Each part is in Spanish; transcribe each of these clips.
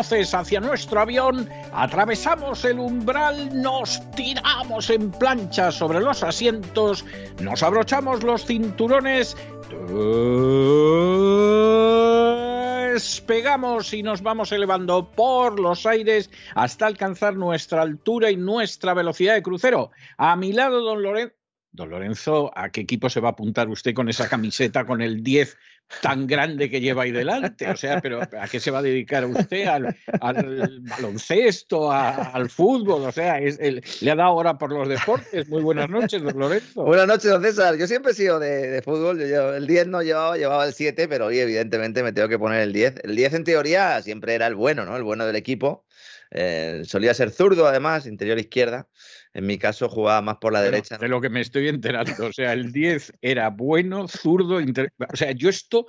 Hacia nuestro avión, atravesamos el umbral, nos tiramos en plancha sobre los asientos, nos abrochamos los cinturones, despegamos y nos vamos elevando por los aires hasta alcanzar nuestra altura y nuestra velocidad de crucero. A mi lado, don Lorenzo. Don Lorenzo, ¿a qué equipo se va a apuntar usted con esa camiseta con el 10 tan grande que lleva ahí delante? O sea, pero ¿a qué se va a dedicar usted? ¿Al, baloncesto? ¿Al fútbol? O sea, le ha dado hora por los deportes. Muy buenas noches, don Lorenzo. Buenas noches, don César. Yo siempre he sido de, fútbol. el 10 no llevaba, llevaba el 7, pero hoy evidentemente me tengo que poner el 10. El 10 en teoría siempre era el bueno, ¿no? El bueno del equipo. Eh, solía ser zurdo, además, interior izquierda. En mi caso jugaba más por la derecha. De lo que me estoy enterando. O sea, el 10 era bueno, zurdo. O sea, yo esto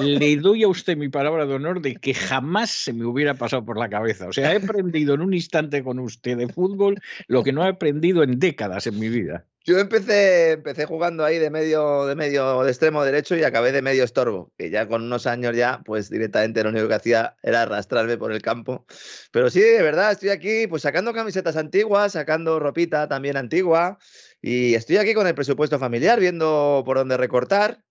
le doy a usted mi palabra de honor de que jamás se me hubiera pasado por la cabeza. O sea, he aprendido en un instante con usted de fútbol lo que no he aprendido en décadas en mi vida. Yo empecé, empecé jugando ahí de medio, de medio de extremo derecho y acabé de medio estorbo, que ya con unos años ya, pues directamente lo único que hacía era arrastrarme por el campo. Pero sí, de verdad, estoy aquí pues sacando camisetas antiguas, sacando ropita también antigua y estoy aquí con el presupuesto familiar, viendo por dónde recortar.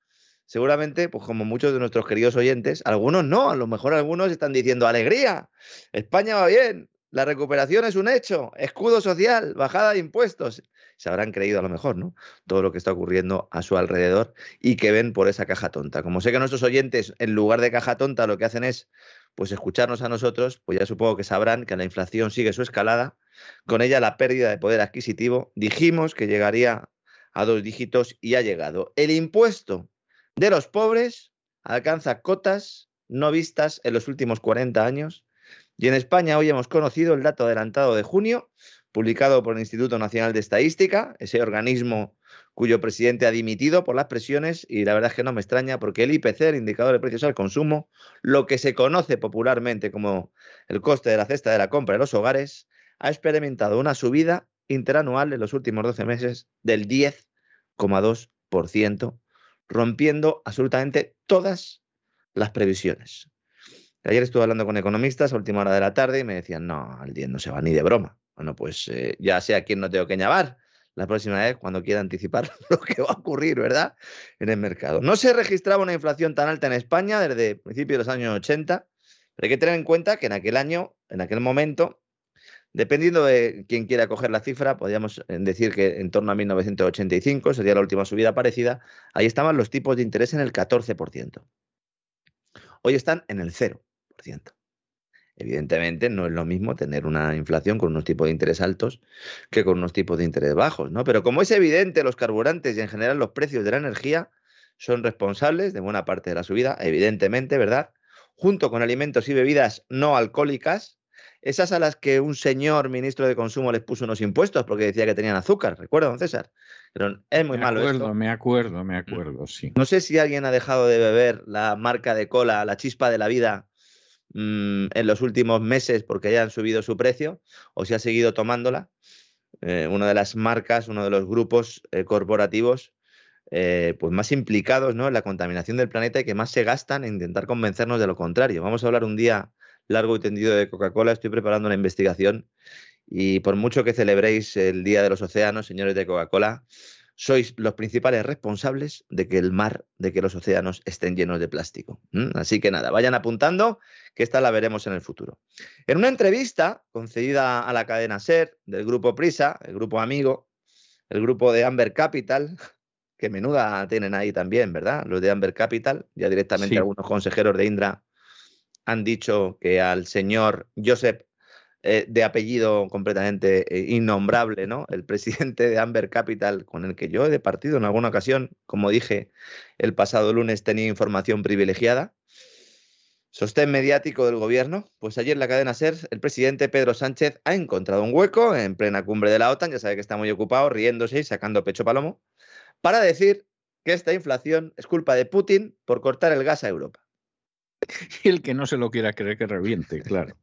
seguramente, pues como muchos de nuestros queridos oyentes, algunos no, a lo mejor algunos están diciendo alegría, España va bien, la recuperación es un hecho, escudo social, bajada de impuestos. Se habrán creído a lo mejor, ¿no? Todo lo que está ocurriendo a su alrededor y que ven por esa caja tonta. Como sé que nuestros oyentes, en lugar de caja tonta, lo que hacen es pues escucharnos a nosotros, pues ya supongo que sabrán que la inflación sigue su escalada, con ella la pérdida de poder adquisitivo. Dijimos que llegaría a dos dígitos y ha llegado. El impuesto de los pobres alcanza cotas no vistas en los últimos 40 años. Y en España hoy hemos conocido el dato adelantado de junio, publicado por el Instituto Nacional de Estadística, ese organismo cuyo presidente ha dimitido por las presiones y la verdad es que no me extraña porque el IPC, el indicador de precios al consumo, lo que se conoce popularmente como el coste de la cesta de la compra en los hogares, ha experimentado una subida interanual en los últimos 12 meses del 10,2%, rompiendo absolutamente todas las previsiones. Ayer estuve hablando con economistas a última hora de la tarde y me decían, no, al 10 no se va ni de broma. Bueno, pues eh, ya sé a quién no tengo que llamar la próxima vez cuando quiera anticipar lo que va a ocurrir, ¿verdad? En el mercado. No se registraba una inflación tan alta en España desde principios de los años 80, pero hay que tener en cuenta que en aquel año, en aquel momento, Dependiendo de quién quiera coger la cifra, podríamos eh, decir que en torno a 1985 sería la última subida parecida. Ahí estaban los tipos de interés en el 14%. Hoy están en el 0%. Evidentemente no es lo mismo tener una inflación con unos tipos de interés altos que con unos tipos de interés bajos, ¿no? Pero como es evidente, los carburantes y en general los precios de la energía son responsables de buena parte de la subida, evidentemente, ¿verdad? Junto con alimentos y bebidas no alcohólicas, esas a las que un señor ministro de Consumo les puso unos impuestos porque decía que tenían azúcar, ¿recuerda, don César? Pero es muy me malo acuerdo, esto. Me acuerdo, me acuerdo, sí. No sé si alguien ha dejado de beber la marca de cola, la chispa de la vida, mmm, en los últimos meses porque hayan subido su precio o si ha seguido tomándola. Eh, una de las marcas, uno de los grupos eh, corporativos eh, pues más implicados ¿no? en la contaminación del planeta y que más se gastan en intentar convencernos de lo contrario. Vamos a hablar un día largo y tendido de Coca-Cola. Estoy preparando una investigación y por mucho que celebréis el Día de los Océanos, señores de Coca-Cola, sois los principales responsables de que el mar, de que los océanos estén llenos de plástico. ¿Mm? Así que nada, vayan apuntando que esta la veremos en el futuro. En una entrevista concedida a la cadena SER del grupo Prisa, el grupo amigo, el grupo de Amber Capital, que menuda tienen ahí también, ¿verdad? Los de Amber Capital, ya directamente sí. algunos consejeros de Indra han dicho que al señor Joseph, eh, de apellido completamente eh, innombrable, ¿no? El presidente de Amber Capital, con el que yo he departido en alguna ocasión, como dije el pasado lunes, tenía información privilegiada. Sostén mediático del gobierno. Pues ayer en la cadena SER, el presidente Pedro Sánchez ha encontrado un hueco en plena cumbre de la OTAN, ya sabe que está muy ocupado, riéndose y sacando pecho palomo, para decir que esta inflación es culpa de Putin por cortar el gas a Europa. Y el que no se lo quiera creer que reviente, claro.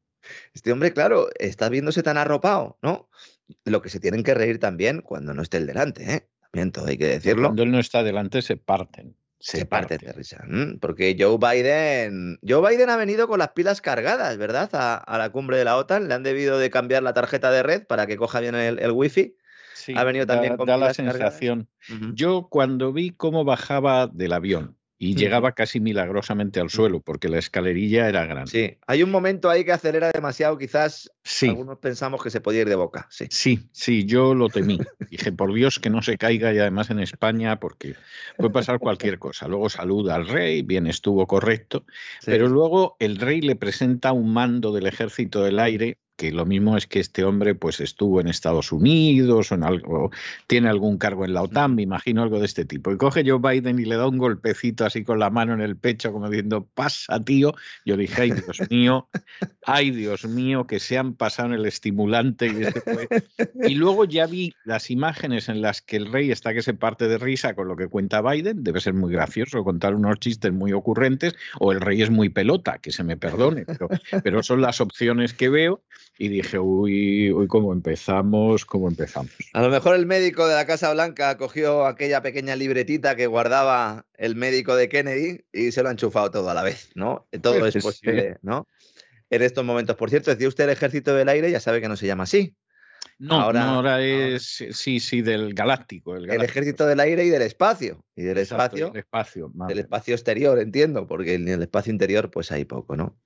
Este hombre, claro, está viéndose tan arropado, ¿no? Lo que se tienen que reír también cuando no esté el delante, ¿eh? También todo hay que decirlo. Cuando él no está delante se parten. Se, se parten de risa. Porque Joe Biden, Joe Biden ha venido con las pilas cargadas, ¿verdad? A, a, la cumbre de la OTAN. Le han debido de cambiar la tarjeta de red para que coja bien el, el wifi. Sí, ha venido también da, con da la sensación. Yo cuando vi cómo bajaba del avión, y llegaba casi milagrosamente al suelo porque la escalerilla era grande. Sí, hay un momento ahí que acelera demasiado, quizás sí. algunos pensamos que se podía ir de boca. Sí, sí, sí yo lo temí. Dije, por Dios que no se caiga y además en España porque puede pasar cualquier cosa. Luego saluda al rey, bien estuvo correcto, sí. pero luego el rey le presenta un mando del ejército del aire que lo mismo es que este hombre pues estuvo en Estados Unidos o en algo, tiene algún cargo en la OTAN, me imagino algo de este tipo. Y coge Joe Biden y le da un golpecito así con la mano en el pecho, como diciendo, pasa, tío. Yo dije, ay, Dios mío, ay, Dios mío, que se han pasado en el estimulante. Y, este fue... y luego ya vi las imágenes en las que el rey está que se parte de risa con lo que cuenta Biden, debe ser muy gracioso contar unos chistes muy ocurrentes, o el rey es muy pelota, que se me perdone, pero, pero son las opciones que veo y dije, uy, uy, ¿cómo empezamos? ¿Cómo empezamos? A lo mejor el médico de la Casa Blanca cogió aquella pequeña libretita que guardaba el médico de Kennedy y se lo ha enchufado todo a la vez, ¿no? Todo pues es posible, sí. ¿no? En estos momentos, por cierto, decía usted el ejército del aire, ya sabe que no se llama así. No, ahora, es, sí, sí, del galáctico. El, ejército del aire y del espacio. Y del espacio. Del espacio, del espacio exterior, entiendo, porque en el espacio interior pues hay poco, ¿no?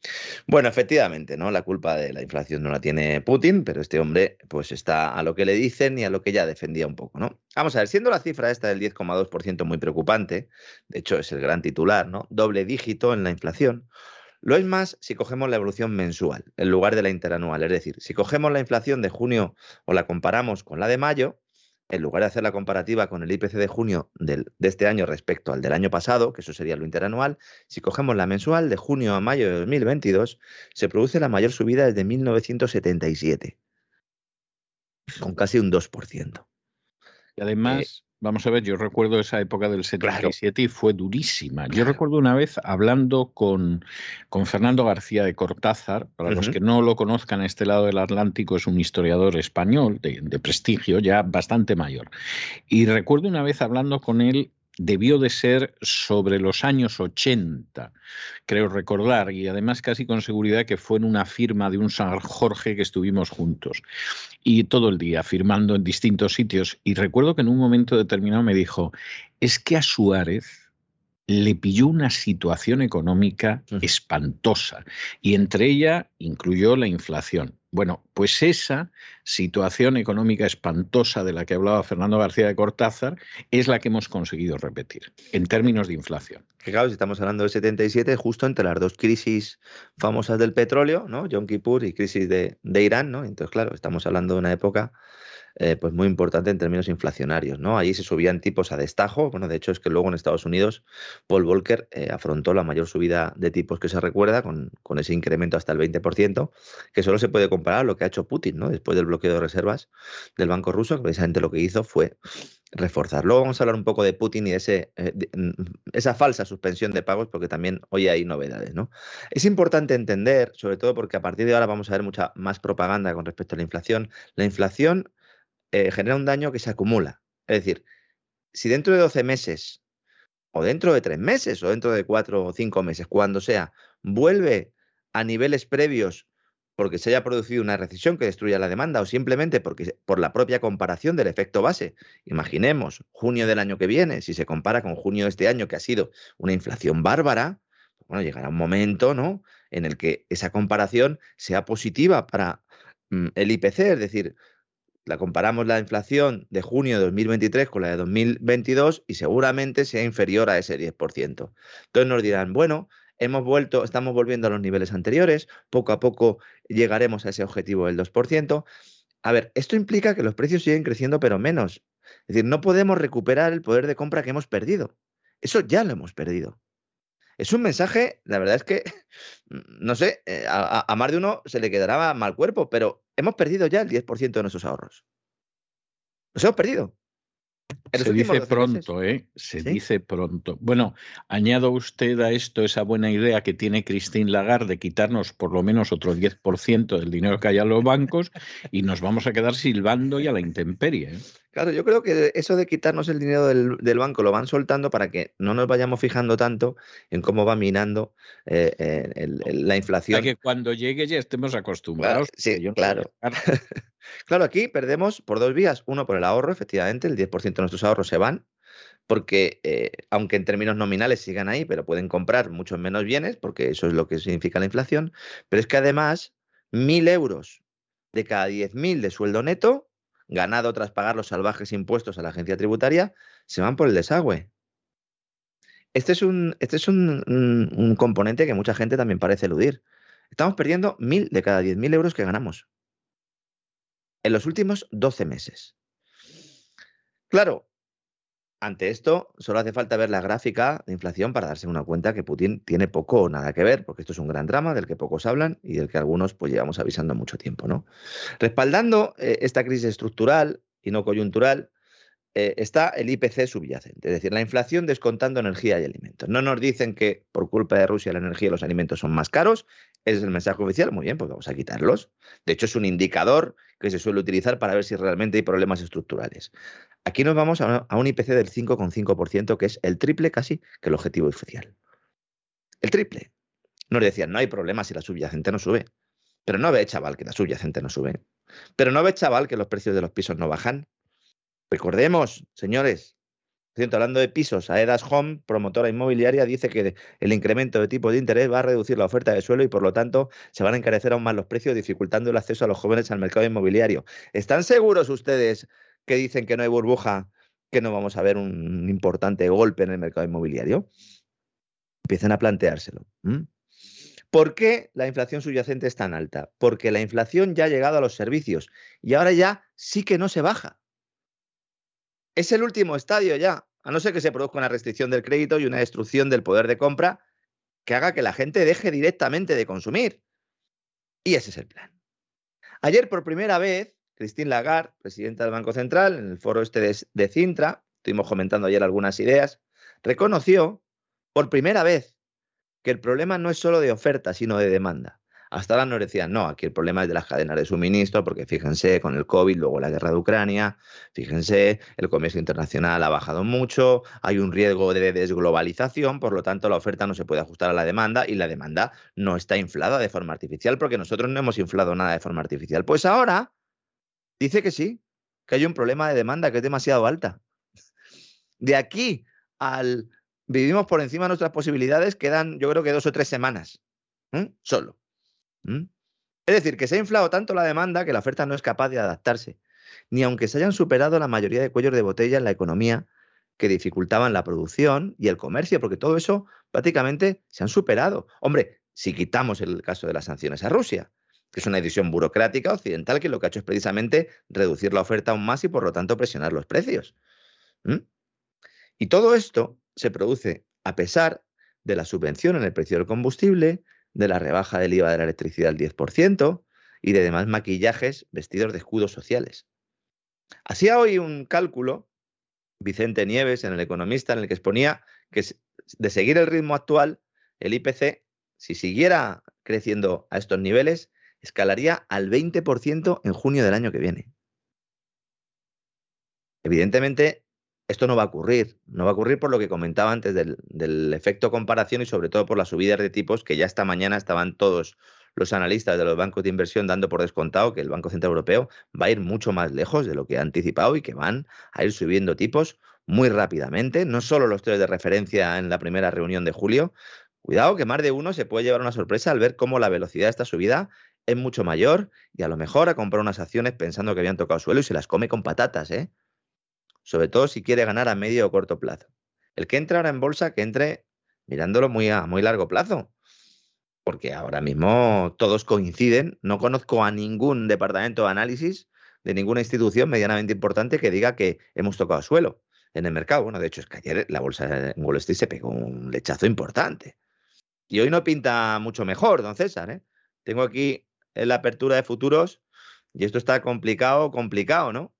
Bueno, efectivamente, ¿no? La culpa de la inflación no la tiene Putin, pero este hombre pues está a lo que le dicen y a lo que ya defendía un poco, ¿no? Vamos a ver, siendo la cifra esta del 10,2% muy preocupante, de hecho es el gran titular, ¿no? Doble dígito en la inflación. Lo es más si cogemos la evolución mensual en lugar de la interanual. Es decir, si cogemos la inflación de junio o la comparamos con la de mayo, en lugar de hacer la comparativa con el IPC de junio de este año respecto al del año pasado, que eso sería lo interanual, si cogemos la mensual de junio a mayo de 2022, se produce la mayor subida desde 1977, con casi un 2%. Y además, Vamos a ver, yo recuerdo esa época del 77 y fue durísima. Yo recuerdo una vez hablando con, con Fernando García de Cortázar, para los que no lo conozcan, este lado del Atlántico es un historiador español de, de prestigio, ya bastante mayor. Y recuerdo una vez hablando con él debió de ser sobre los años 80, creo recordar, y además casi con seguridad que fue en una firma de un San Jorge que estuvimos juntos. Y todo el día firmando en distintos sitios. Y recuerdo que en un momento determinado me dijo, es que a Suárez le pilló una situación económica espantosa y entre ella incluyó la inflación. Bueno, pues esa situación económica espantosa de la que hablaba Fernando García de Cortázar es la que hemos conseguido repetir en términos de inflación. claro, si estamos hablando del 77, justo entre las dos crisis famosas del petróleo, ¿no? Yom Kippur y crisis de, de Irán, ¿no? Entonces, claro, estamos hablando de una época eh, pues muy importante en términos inflacionarios. ¿no? Allí se subían tipos a destajo. Bueno, de hecho es que luego en Estados Unidos Paul Volcker eh, afrontó la mayor subida de tipos que se recuerda con, con, ese incremento hasta el 20%, que solo se puede comparar a lo que ha hecho Putin ¿no? después del bloqueo de reservas del Banco Ruso, que precisamente lo que hizo fue reforzar. Luego vamos a hablar un poco de Putin y de, ese, eh, mm, esa falsa suspensión de pagos, porque también hoy hay novedades. ¿no? Es importante entender, sobre todo porque a partir de ahora vamos a ver mucha más propaganda con respecto a la inflación. La inflación eh, genera un daño que se acumula. Es decir, si dentro de 12 meses, o dentro de 3 meses, o dentro de 4 o 5 meses, cuando sea, vuelve a niveles previos porque se haya producido una recesión que destruya la demanda o simplemente porque por la propia comparación del efecto base. Imaginemos junio del año que viene, si se compara con junio de este año que ha sido una inflación bárbara, bueno, llegará un momento, ¿no? en el que esa comparación sea positiva para mm, el IPC, es decir, la comparamos la inflación de junio de 2023 con la de 2022 y seguramente sea inferior a ese 10%. Entonces nos dirán, bueno, hemos vuelto, estamos volviendo a los niveles anteriores, poco a poco llegaremos a ese objetivo del 2%. A ver, esto implica que los precios siguen creciendo pero menos. Es decir, no podemos recuperar el poder de compra que hemos perdido. Eso ya lo hemos perdido. Es un mensaje, la verdad es que, no sé, eh, a, más de uno se le quedará mal cuerpo, pero hemos perdido ya el 10% de nuestros ahorros. Los hemos perdido. Se dice pronto, ¿eh? Se dice pronto. Bueno, añado usted a esto esa buena idea que tiene Christine Lagarde de quitarnos por lo menos otro 10% del dinero que hay en los bancos y nos vamos a quedar silbando y a la intemperie. ¿eh? Claro, yo creo que eso de quitarnos el dinero del, banco lo van soltando para que no nos vayamos fijando tanto en cómo va minando eh, eh, la inflación. Para que cuando llegue ya estemos acostumbrados. sí, claro. claro, aquí perdemos por dos vías. Uno, por el ahorro, efectivamente, el 10% de nuestros ahorros se van, porque eh, aunque en términos nominales sigan ahí, pero pueden comprar muchos menos bienes, porque eso es lo que significa la inflación. Pero es que además, mil euros de cada 10.000 de sueldo neto ganado tras pagar los salvajes impuestos a la agencia tributaria, se van por el desagüe. Este es un, este es un, componente que mucha gente también parece eludir. Estamos perdiendo mil de cada diez mil euros que ganamos en los últimos 12 meses. Claro, ante esto, solo hace falta ver la gráfica de inflación para darse una cuenta que Putin tiene poco o nada que ver, porque esto es un gran drama del que pocos hablan y del que algunos pues llevamos avisando mucho tiempo, ¿no? Respaldando eh, esta crisis estructural y no coyuntural, eh, está el IPC subyacente, es decir, la inflación descontando energía y alimentos. No nos dicen que por culpa de Rusia la energía y los alimentos son más caros, ese es el mensaje oficial, muy bien, pues vamos a quitarlos. De hecho, es un indicador que se suele utilizar para ver si realmente hay problemas estructurales. Aquí nos vamos a, un IPC del 5,5%, que es el triple casi que el objetivo oficial. El triple. Nos decían, no hay problema si la subyacente no sube. Pero no ve, chaval, que la subyacente no sube. Pero no ve, chaval, que los precios de los pisos no bajan. Recordemos, señores, hablando de pisos, Aedas Home, promotora inmobiliaria, dice que el incremento de tipos de interés va a reducir la oferta de suelo y por lo tanto se van a encarecer aún más los precios, dificultando el acceso a los jóvenes al mercado inmobiliario. ¿Están seguros ustedes que dicen que no hay burbuja, que no vamos a ver un importante golpe en el mercado inmobiliario? Empiecen a planteárselo. ¿Por qué la inflación subyacente es tan alta? Porque la inflación ya ha llegado a los servicios y ahora ya sí que no se baja. Es el último estadio ya, a no ser que se produzca una restricción del crédito y una destrucción del poder de compra que haga que la gente deje directamente de consumir. Y ese es el plan. Ayer, por primera vez, Christine Lagarde, presidenta del Banco Central, en el foro este de, de Cintra, estuvimos comentando ayer algunas ideas, reconoció por primera vez que el problema no es solo de oferta, sino de demanda. Hasta ahora nos decían, no, aquí el problema es de las cadenas de suministro, porque fíjense, con el COVID, luego la guerra de Ucrania, fíjense, el comercio internacional ha bajado mucho, hay un riesgo de desglobalización, por lo tanto la oferta no se puede ajustar a la demanda y la demanda no está inflada de forma artificial, porque nosotros no hemos inflado nada de forma artificial. Pues ahora dice que sí, que hay un problema de demanda que es demasiado alta. De aquí al vivimos por encima de nuestras posibilidades, quedan yo creo que dos o tres semanas, solo. Es decir, que se ha inflado tanto la demanda que la oferta no es capaz de adaptarse, ni aunque se hayan superado la mayoría de cuellos de botella en la economía que dificultaban la producción y el comercio, porque todo eso prácticamente se han superado. Hombre, si quitamos el caso de las sanciones a Rusia, que es una decisión burocrática occidental que lo que ha hecho es precisamente reducir la oferta aún más y por lo tanto presionar los precios. Y todo esto se produce a pesar de la subvención en el precio del combustible, de la rebaja del IVA de la electricidad al 10% y de demás maquillajes vestidos de escudos sociales. Hacía hoy un cálculo Vicente Nieves en El Economista en el que exponía que de seguir el ritmo actual, el IPC, si siguiera creciendo a estos niveles, escalaría al 20% en junio del año que viene. Evidentemente, esto no va a ocurrir. No va a ocurrir por lo que comentaba antes del, efecto comparación y sobre todo por las subidas de tipos que ya esta mañana estaban todos los analistas de los bancos de inversión dando por descontado que el Banco Central Europeo va a ir mucho más lejos de lo que ha anticipado y que van a ir subiendo tipos muy rápidamente, no solo los tres de referencia en la primera reunión de julio. Cuidado que más de uno se puede llevar una sorpresa al ver cómo la velocidad de esta subida es mucho mayor y a lo mejor a comprar unas acciones pensando que habían tocado suelo y se las come con patatas, ¿eh? Sobre todo si quiere ganar a medio o corto plazo. El que entra ahora en bolsa, que entre mirándolo muy a muy largo plazo, porque ahora mismo todos coinciden. No conozco a ningún departamento de análisis de ninguna institución medianamente importante que diga que hemos tocado suelo en el mercado. Bueno, de hecho, es que ayer la bolsa en Wall Street se pegó un lechazo importante. Y hoy no pinta mucho mejor, don César. ¿eh? Tengo aquí la apertura de futuros y esto está complicado, complicado, ¿no?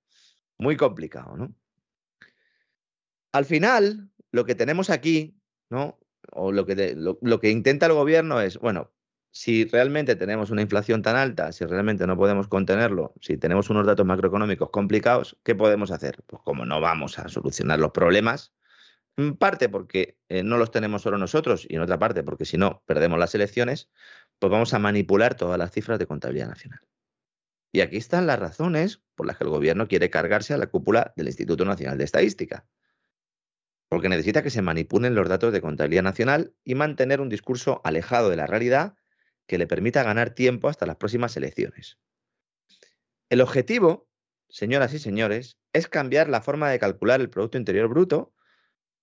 Muy complicado, ¿no? Al final, lo que tenemos aquí, ¿no? O lo que, lo, que intenta el gobierno es, bueno, si realmente tenemos una inflación tan alta, si realmente no podemos contenerlo, si tenemos unos datos macroeconómicos complicados, ¿qué podemos hacer? Pues como no vamos a solucionar los problemas, en parte porque eh, no los tenemos solo nosotros y en otra parte porque si no perdemos las elecciones, pues vamos a manipular todas las cifras de contabilidad nacional. Y aquí están las razones por las que el gobierno quiere cargarse a la cúpula del Instituto Nacional de Estadística porque necesita que se manipulen los datos de contabilidad nacional y mantener un discurso alejado de la realidad que le permita ganar tiempo hasta las próximas elecciones. El objetivo, señoras y señores, es cambiar la forma de calcular el Producto Interior Bruto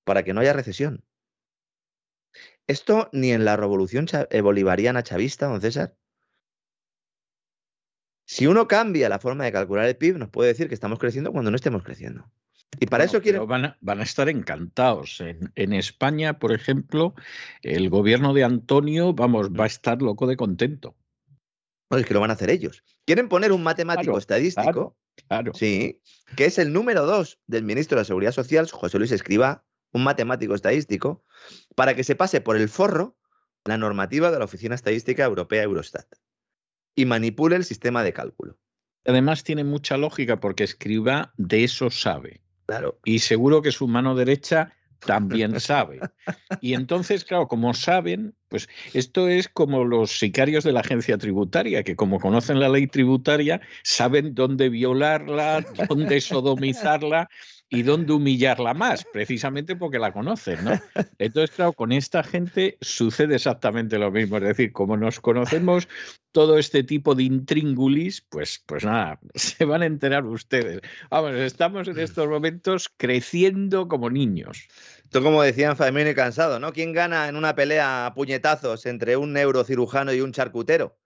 para que no haya recesión. Esto ni en la revolución eh, bolivariana chavista, don César. Si uno cambia la forma de calcular el PIB, nos puede decir que estamos creciendo cuando no estemos creciendo. Y para eso quieren. Van a, estar encantados. En, España, por ejemplo, el gobierno de Antonio, vamos, va a estar loco de contento. No, es que lo van a hacer ellos. Quieren poner un matemático estadístico, claro, sí, que es el número dos del ministro de la Seguridad Social, José Luis Escriba, un matemático estadístico, para que se pase por el forro la normativa de la Oficina Estadística Europea Eurostat y manipule el sistema de cálculo. Además tiene mucha lógica porque Escriba de eso sabe. Claro. Y seguro que su mano derecha también sabe. Y entonces, claro, como saben, pues esto es como los sicarios de la agencia tributaria, que como conocen la ley tributaria, saben dónde violarla, dónde sodomizarla y dónde humillarla más, precisamente porque la conocen, ¿no? Entonces, claro, con esta gente sucede exactamente lo mismo. Es decir, como nos conocemos todo este tipo de intríngulis, pues, pues nada, se van a enterar ustedes. Vamos, estamos en estos momentos creciendo como niños. Esto como decían Faemino y Cansado, ¿no? ¿Quién gana en una pelea a puñetazos entre un neurocirujano y un charcutero?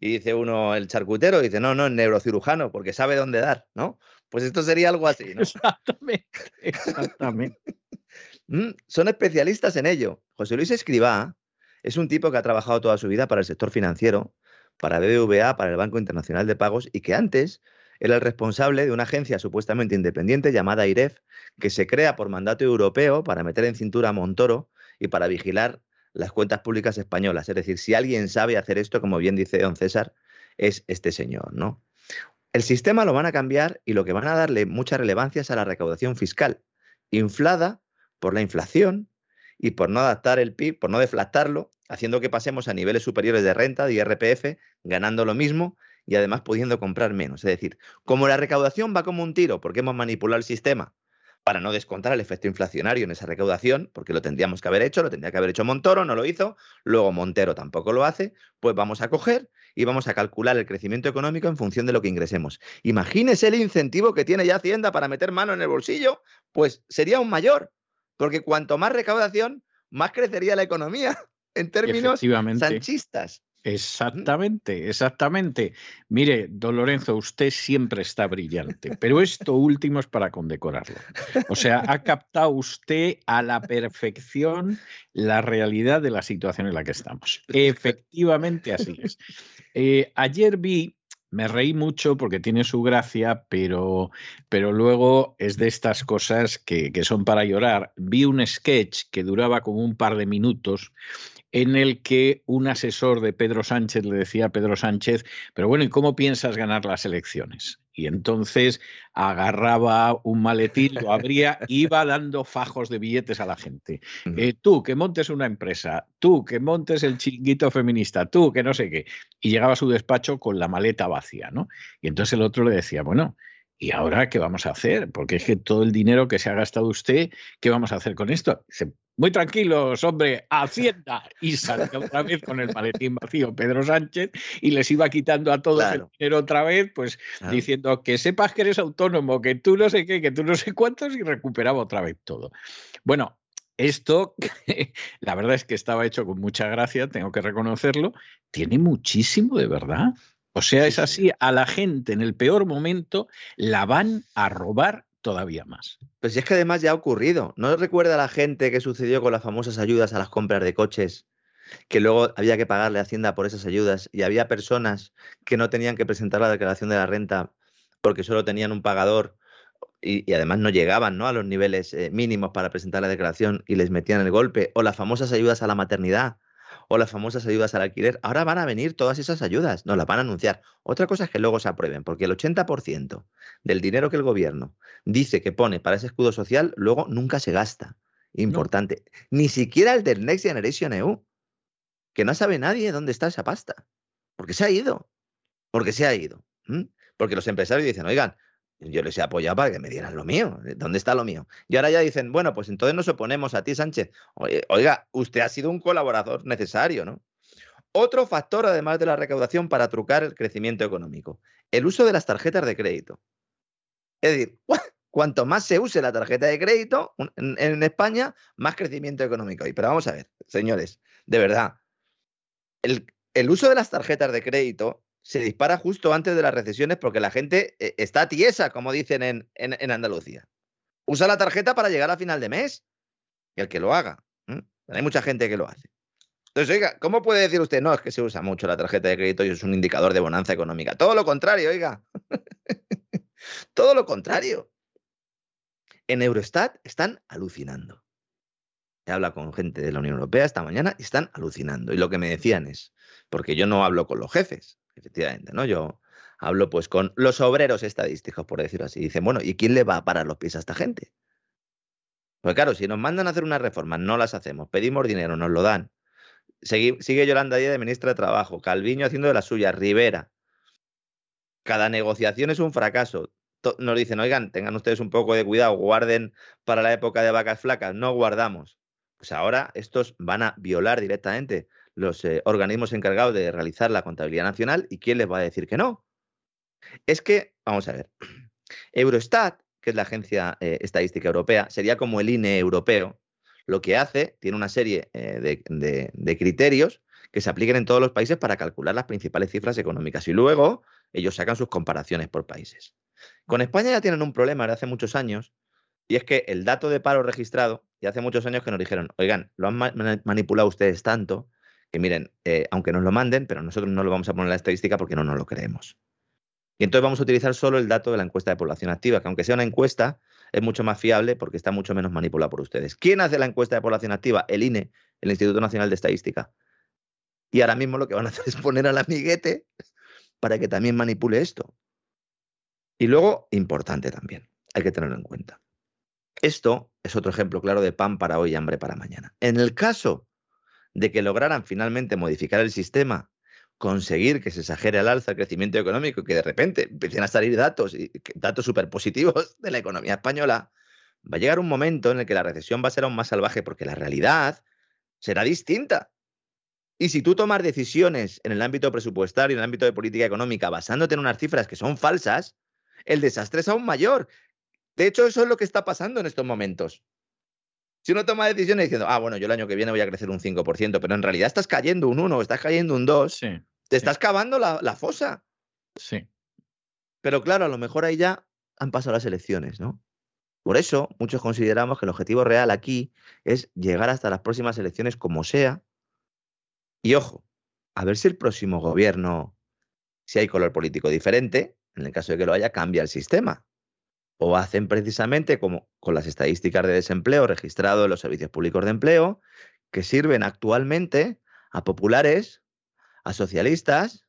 Y dice uno, el charcutero, dice, no, no, el neurocirujano, porque sabe dónde dar, ¿no? Pues esto sería algo así, ¿no? Exactamente, exactamente. Mm, son especialistas en ello. José Luis Escribá es un tipo que ha trabajado toda su vida para el sector financiero, para BBVA, para el Banco Internacional de Pagos, y que antes era el responsable de una agencia supuestamente independiente llamada IREF, que se crea por mandato europeo para meter en cintura a Montoro y para vigilar las cuentas públicas españolas. Es decir, si alguien sabe hacer esto, como bien dice don César, es este señor, ¿no? El sistema lo van a cambiar y lo que van a darle mucha relevancia es a la recaudación fiscal, inflada por la inflación y por no adaptar el PIB, por no deflactarlo, haciendo que pasemos a niveles superiores de renta, de IRPF, ganando lo mismo y además pudiendo comprar menos. Es decir, como la recaudación va como un tiro, porque hemos manipulado el sistema para no descontar el efecto inflacionario en esa recaudación, porque lo tendríamos que haber hecho, lo tendría que haber hecho Montoro, no lo hizo, luego Montero tampoco lo hace, pues vamos a coger y vamos a calcular el crecimiento económico en función de lo que ingresemos. Imagínese el incentivo que tiene ya Hacienda para meter mano en el bolsillo, pues sería un mayor, porque cuanto más recaudación, más crecería la economía en términos sanchistas. Exactamente, exactamente. Mire, don Lorenzo, usted siempre está brillante, pero esto último es para condecorarlo. O sea, ha captado usted a la perfección la realidad de la situación en la que estamos. Efectivamente, así es. Eh, ayer vi me reí mucho porque tiene su gracia, pero, pero luego es de estas cosas que, que, son para llorar. Vi un sketch que duraba como un par de minutos en el que un asesor de Pedro Sánchez le decía a Pedro Sánchez, pero bueno, ¿y cómo piensas ganar las elecciones? Y entonces agarraba un maletín, lo abría, iba dando fajos de billetes a la gente. Eh, tú que montes una empresa, tú que montes el chinguito feminista, tú que no sé qué. Y llegaba a su despacho con la maleta vacía, ¿no? Y entonces el otro le decía, bueno, ¿y ahora qué vamos a hacer? Porque es que todo el dinero que se ha gastado usted, ¿qué vamos a hacer con esto? Muy tranquilos, hombre, Hacienda. Y salió otra vez con el maletín vacío Pedro Sánchez y les iba quitando a todos el dinero otra vez, pues diciendo que sepas que eres autónomo, que tú no sé qué, que tú no sé cuántos y recuperaba otra vez todo. Bueno, esto, la verdad es que estaba hecho con mucha gracia, tengo que reconocerlo, tiene muchísimo de verdad. O sea, es así, a la gente en el peor momento la van a robar todavía más. Pues es que además ya ha ocurrido. ¿No recuerda la gente que sucedió con las famosas ayudas a las compras de coches? Que luego había que pagarle Hacienda por esas ayudas y había personas que no tenían que presentar la declaración de la renta porque solo tenían un pagador y, además no llegaban ¿no? a los niveles eh, mínimos para presentar la declaración y les metían el golpe. O las famosas ayudas a la maternidad o las famosas ayudas al alquiler. Ahora van a venir todas esas ayudas, nos las van a anunciar. Otra cosa es que luego se aprueben, porque el 80% del dinero que el gobierno dice que pone para ese escudo social, luego nunca se gasta. Importante. Ni siquiera el del Next Generation EU, que no sabe nadie dónde está esa pasta. Porque se ha ido. Porque se ha ido. Porque los empresarios dicen, oigan, yo les he apoyado para que me dieran lo mío. ¿Dónde está lo mío? Y ahora ya dicen, bueno, pues entonces nos oponemos a ti, Sánchez. Oiga, usted ha sido un colaborador necesario, ¿no? Otro factor, además de la recaudación, para trucar el crecimiento económico, el uso de las tarjetas de crédito. Es decir, cuanto más se use la tarjeta de crédito en, España, más crecimiento económico hay. Pero vamos a ver, señores, de verdad, el, el uso de las tarjetas de crédito se dispara justo antes de las recesiones porque la gente eh, está tiesa, como dicen en, en, Andalucía. Usa la tarjeta para llegar a final de mes. Y el que lo haga. Hay mucha gente que lo hace. Entonces, oiga, ¿cómo puede decir usted? No, es que se usa mucho la tarjeta de crédito y es un indicador de bonanza económica. Todo lo contrario, oiga. Todo lo contrario. En Eurostat están alucinando. He hablado con gente de la Unión Europea esta mañana y están alucinando. Y lo que me decían es, porque yo no hablo con los jefes, efectivamente, ¿no? Yo hablo pues con los obreros estadísticos, por decirlo así. Dicen, bueno, ¿y quién le va a parar los pies a esta gente? Pues claro, si nos mandan a hacer unas reformas, no las hacemos, pedimos dinero, nos lo dan. Sigue, Yolanda Díaz de ministra de Trabajo, Calviño haciendo de la suya, Rivera. Cada negociación es un fracaso. Nos dicen, oigan, tengan ustedes un poco de cuidado, guarden para la época de vacas flacas, no guardamos. Pues ahora estos van a violar directamente los eh, organismos encargados de realizar la contabilidad nacional y quién les va a decir que no. Es que, vamos a ver, Eurostat, que es la agencia eh, estadística europea, sería como el INE europeo. Lo que hace, tiene una serie eh, de, criterios que se apliquen en todos los países para calcular las principales cifras económicas y luego ellos sacan sus comparaciones por países. Con España ya tienen un problema de hace muchos años y es que el dato de paro registrado, y hace muchos años que nos dijeron, oigan, lo han manipulado ustedes tanto que miren, eh, aunque nos lo manden, pero nosotros no lo vamos a poner en la estadística porque no nos lo creemos. Y entonces vamos a utilizar solo el dato de la encuesta de población activa, que aunque sea una encuesta, es mucho más fiable porque está mucho menos manipulada por ustedes. ¿Quién hace la encuesta de población activa? El INE, el Instituto Nacional de Estadística. Y ahora mismo lo que van a hacer es poner al amiguete para que también manipule esto. Y luego, importante también, hay que tenerlo en cuenta. Esto es otro ejemplo claro de pan para hoy y hambre para mañana. En el caso de que lograran finalmente modificar el sistema, conseguir que se exagere al alza el crecimiento económico y que de repente empiecen a salir datos, y datos súper positivos de la economía española, va a llegar un momento en el que la recesión va a ser aún más salvaje porque la realidad será distinta. Y si tú tomas decisiones en el ámbito presupuestario, en el ámbito de política económica, basándote en unas cifras que son falsas, el desastre es aún mayor. De hecho, eso es lo que está pasando en estos momentos. Si uno toma decisiones diciendo, ah, bueno, yo el año que viene voy a crecer un 5%, pero en realidad estás cayendo un 1 o estás cayendo un 2, te estás cavando la, la, fosa. Sí. Pero claro, a lo mejor ahí ya han pasado las elecciones, ¿no? Por eso, muchos consideramos que el objetivo real aquí es llegar hasta las próximas elecciones como sea. Y ojo, a ver si el próximo gobierno, si hay color político diferente, en el caso de que lo haya, cambia el sistema o hacen precisamente como con las estadísticas de desempleo registrado en los servicios públicos de empleo, que sirven actualmente a populares, a socialistas,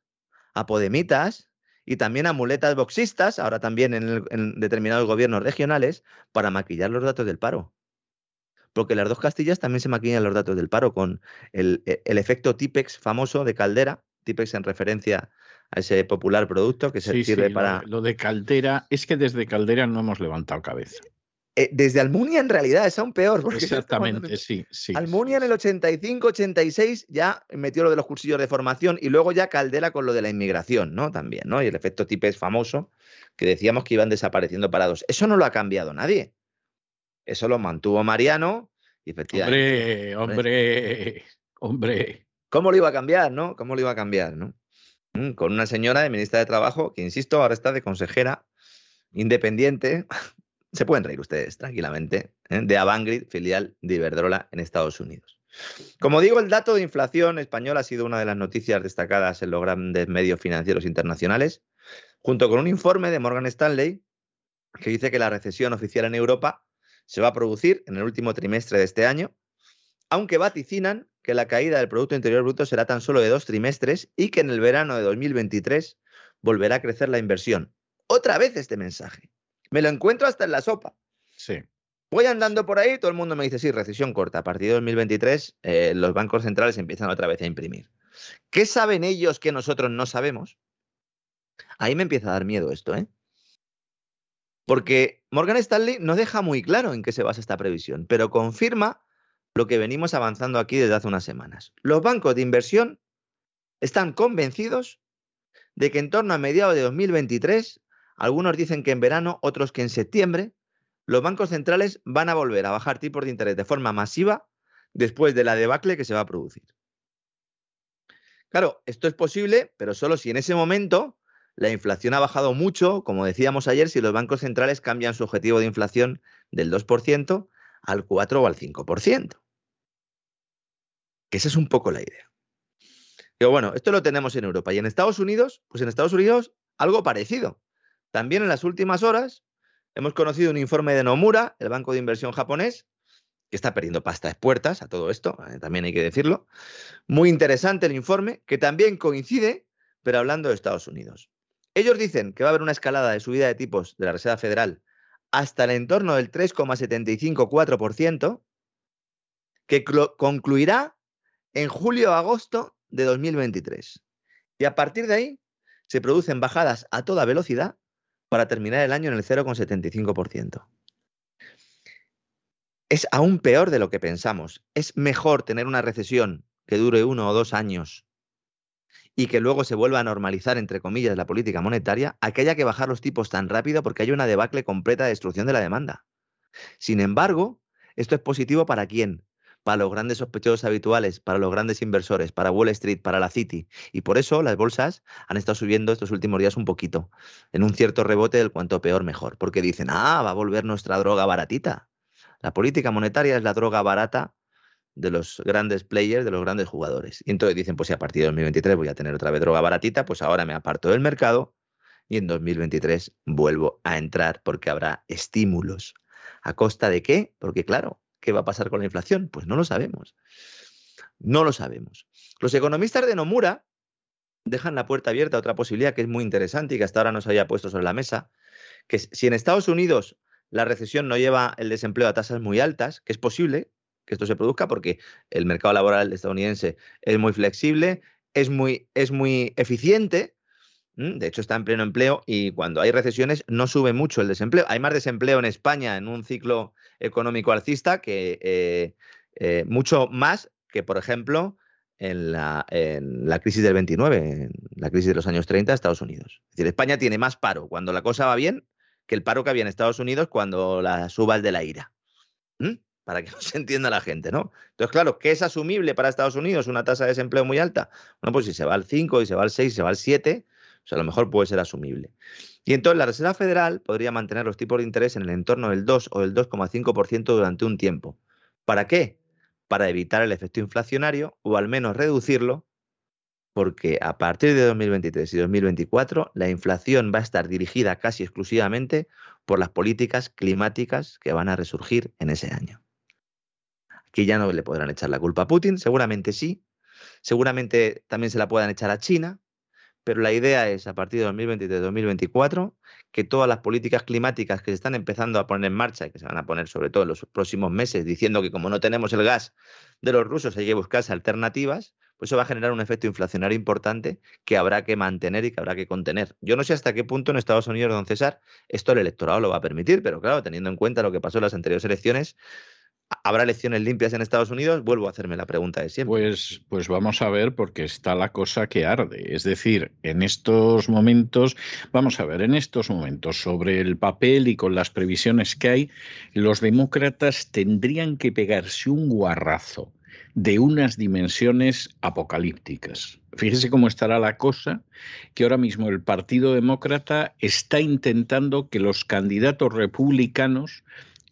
a podemitas y también a muletas boxistas, ahora también en, determinados gobiernos regionales, para maquillar los datos del paro. Porque las dos Castillas también se maquillan los datos del paro con el, el efecto TIPEX famoso de Caldera, TIPEX en referencia a ese popular producto que se sirve para. Lo, de Caldera, es que desde Caldera no hemos levantado cabeza. Eh, desde Almunia en realidad es aún peor. Exactamente, sí, sí. Almunia en el 85, 86 ya metió lo de los cursillos de formación y luego ya Caldera con lo de la inmigración, ¿no? También, ¿no? Y el efecto es famoso que decíamos que iban desapareciendo parados. Eso no lo ha cambiado nadie. Eso lo mantuvo Mariano y efectivamente. Hombre, hombre, hombre. ¿Cómo lo iba a cambiar, no? ¿Cómo lo iba a cambiar, no? Mm, con una señora de ministra de Trabajo que, insisto, ahora está de consejera independiente. Se pueden reír ustedes tranquilamente, ¿eh? de Avangrid, filial de Iberdrola en Estados Unidos. Como digo, el dato de inflación española ha sido una de las noticias destacadas en los grandes medios financieros internacionales, junto con un informe de Morgan Stanley que dice que la recesión oficial en Europa se va a producir en el último trimestre de este año, aunque vaticinan que la caída del Producto Interior Bruto será tan solo de dos trimestres y que en el verano de 2023 volverá a crecer la inversión. Otra vez este mensaje. Me lo encuentro hasta en la sopa. Sí. Voy andando por ahí, todo el mundo me dice, sí, recesión corta. A partir de 2023 eh, los bancos centrales empiezan otra vez a imprimir. ¿Qué saben ellos que nosotros no sabemos? Ahí me empieza a dar miedo esto, ¿eh? Porque Morgan Stanley no deja muy claro en qué se basa esta previsión, pero confirma lo que venimos avanzando aquí desde hace unas semanas. Los bancos de inversión están convencidos de que en torno a mediados de 2023, algunos dicen que en verano, otros que en septiembre, los bancos centrales van a volver a bajar tipos de interés de forma masiva después de la debacle que se va a producir. Claro, esto es posible, pero solo si en ese momento la inflación ha bajado mucho, como decíamos ayer, si los bancos centrales cambian su objetivo de inflación del 2% al 4 o al 5% esa es un poco la idea. Pero bueno, esto lo tenemos en Europa. Y en Estados Unidos, pues en Estados Unidos algo parecido. También en las últimas horas hemos conocido un informe de Nomura, el banco de inversión japonés, que está perdiendo pasta de puertas a todo esto, eh, también hay que decirlo. Muy interesante el informe, que también coincide, pero hablando de Estados Unidos. Ellos dicen que va a haber una escalada de subida de tipos de la Reserva Federal hasta el entorno del 3,754%, que concluirá en julio-agosto de 2023. Y a partir de ahí se producen bajadas a toda velocidad para terminar el año en el 0,75%. Es aún peor de lo que pensamos. Es mejor tener una recesión que dure uno o dos años y que luego se vuelva a normalizar, entre comillas, la política monetaria, a que haya que bajar los tipos tan rápido porque hay una debacle completa de destrucción de la demanda. Sin embargo, esto es positivo para quién? Para los grandes sospechosos habituales, para los grandes inversores, para Wall Street, para la City. Y por eso las bolsas han estado subiendo estos últimos días un poquito, en un cierto rebote del cuanto peor mejor, porque dicen, ah, va a volver nuestra droga baratita. La política monetaria es la droga barata de los grandes players, de los grandes jugadores. Y entonces dicen, pues si a partir de 2023 voy a tener otra vez droga baratita, pues ahora me aparto del mercado y en 2023 vuelvo a entrar porque habrá estímulos. ¿A costa de qué? Porque claro, ¿qué va a pasar con la inflación? Pues no lo sabemos. No lo sabemos. Los economistas de Nomura dejan la puerta abierta a otra posibilidad que es muy interesante y que hasta ahora no se había puesto sobre la mesa, que si en Estados Unidos la recesión no lleva el desempleo a tasas muy altas, que es posible, que esto se produzca porque el mercado laboral estadounidense es muy flexible, es muy, es muy eficiente, de hecho está en pleno empleo y cuando hay recesiones no sube mucho el desempleo. Hay más desempleo en España en un ciclo económico alcista que eh, eh, mucho más que, por ejemplo, en la, en la, crisis del 29, en la crisis de los años 30 de Estados Unidos. Es decir, España tiene más paro cuando la cosa va bien que el paro que había en Estados Unidos cuando la suba es de la ira para que no se entienda la gente, ¿no? Entonces, claro, ¿qué es asumible para Estados Unidos? Una tasa de desempleo muy alta. Bueno, pues si se va al 5, y se va al 6, y se va al 7, pues a lo mejor puede ser asumible. Y entonces la Reserva Federal podría mantener los tipos de interés en el entorno del 2 o del 2,5% durante un tiempo. ¿Para qué? Para evitar el efecto inflacionario o al menos reducirlo, porque a partir de 2023 y 2024 la inflación va a estar dirigida casi exclusivamente por las políticas climáticas que van a resurgir en ese año que ya no le podrán echar la culpa a Putin, seguramente sí, seguramente también se la puedan echar a China, pero la idea es a partir de 2023-2024 que todas las políticas climáticas que se están empezando a poner en marcha y que se van a poner sobre todo en los próximos meses, diciendo que como no tenemos el gas de los rusos hay que buscarse alternativas, pues eso va a generar un efecto inflacionario importante que habrá que mantener y que habrá que contener. Yo no sé hasta qué punto en Estados Unidos, don César, esto el electorado lo va a permitir, pero claro, teniendo en cuenta lo que pasó en las anteriores elecciones, ¿Habrá elecciones limpias en Estados Unidos? Vuelvo a hacerme la pregunta de siempre. Pues, pues vamos a ver, porque está la cosa que arde. Es decir, en estos momentos, vamos a ver, en estos momentos, sobre el papel y con las previsiones que hay, los demócratas tendrían que pegarse un guarrazo de unas dimensiones apocalípticas. Fíjese cómo estará la cosa, que ahora mismo el Partido Demócrata está intentando que los candidatos republicanos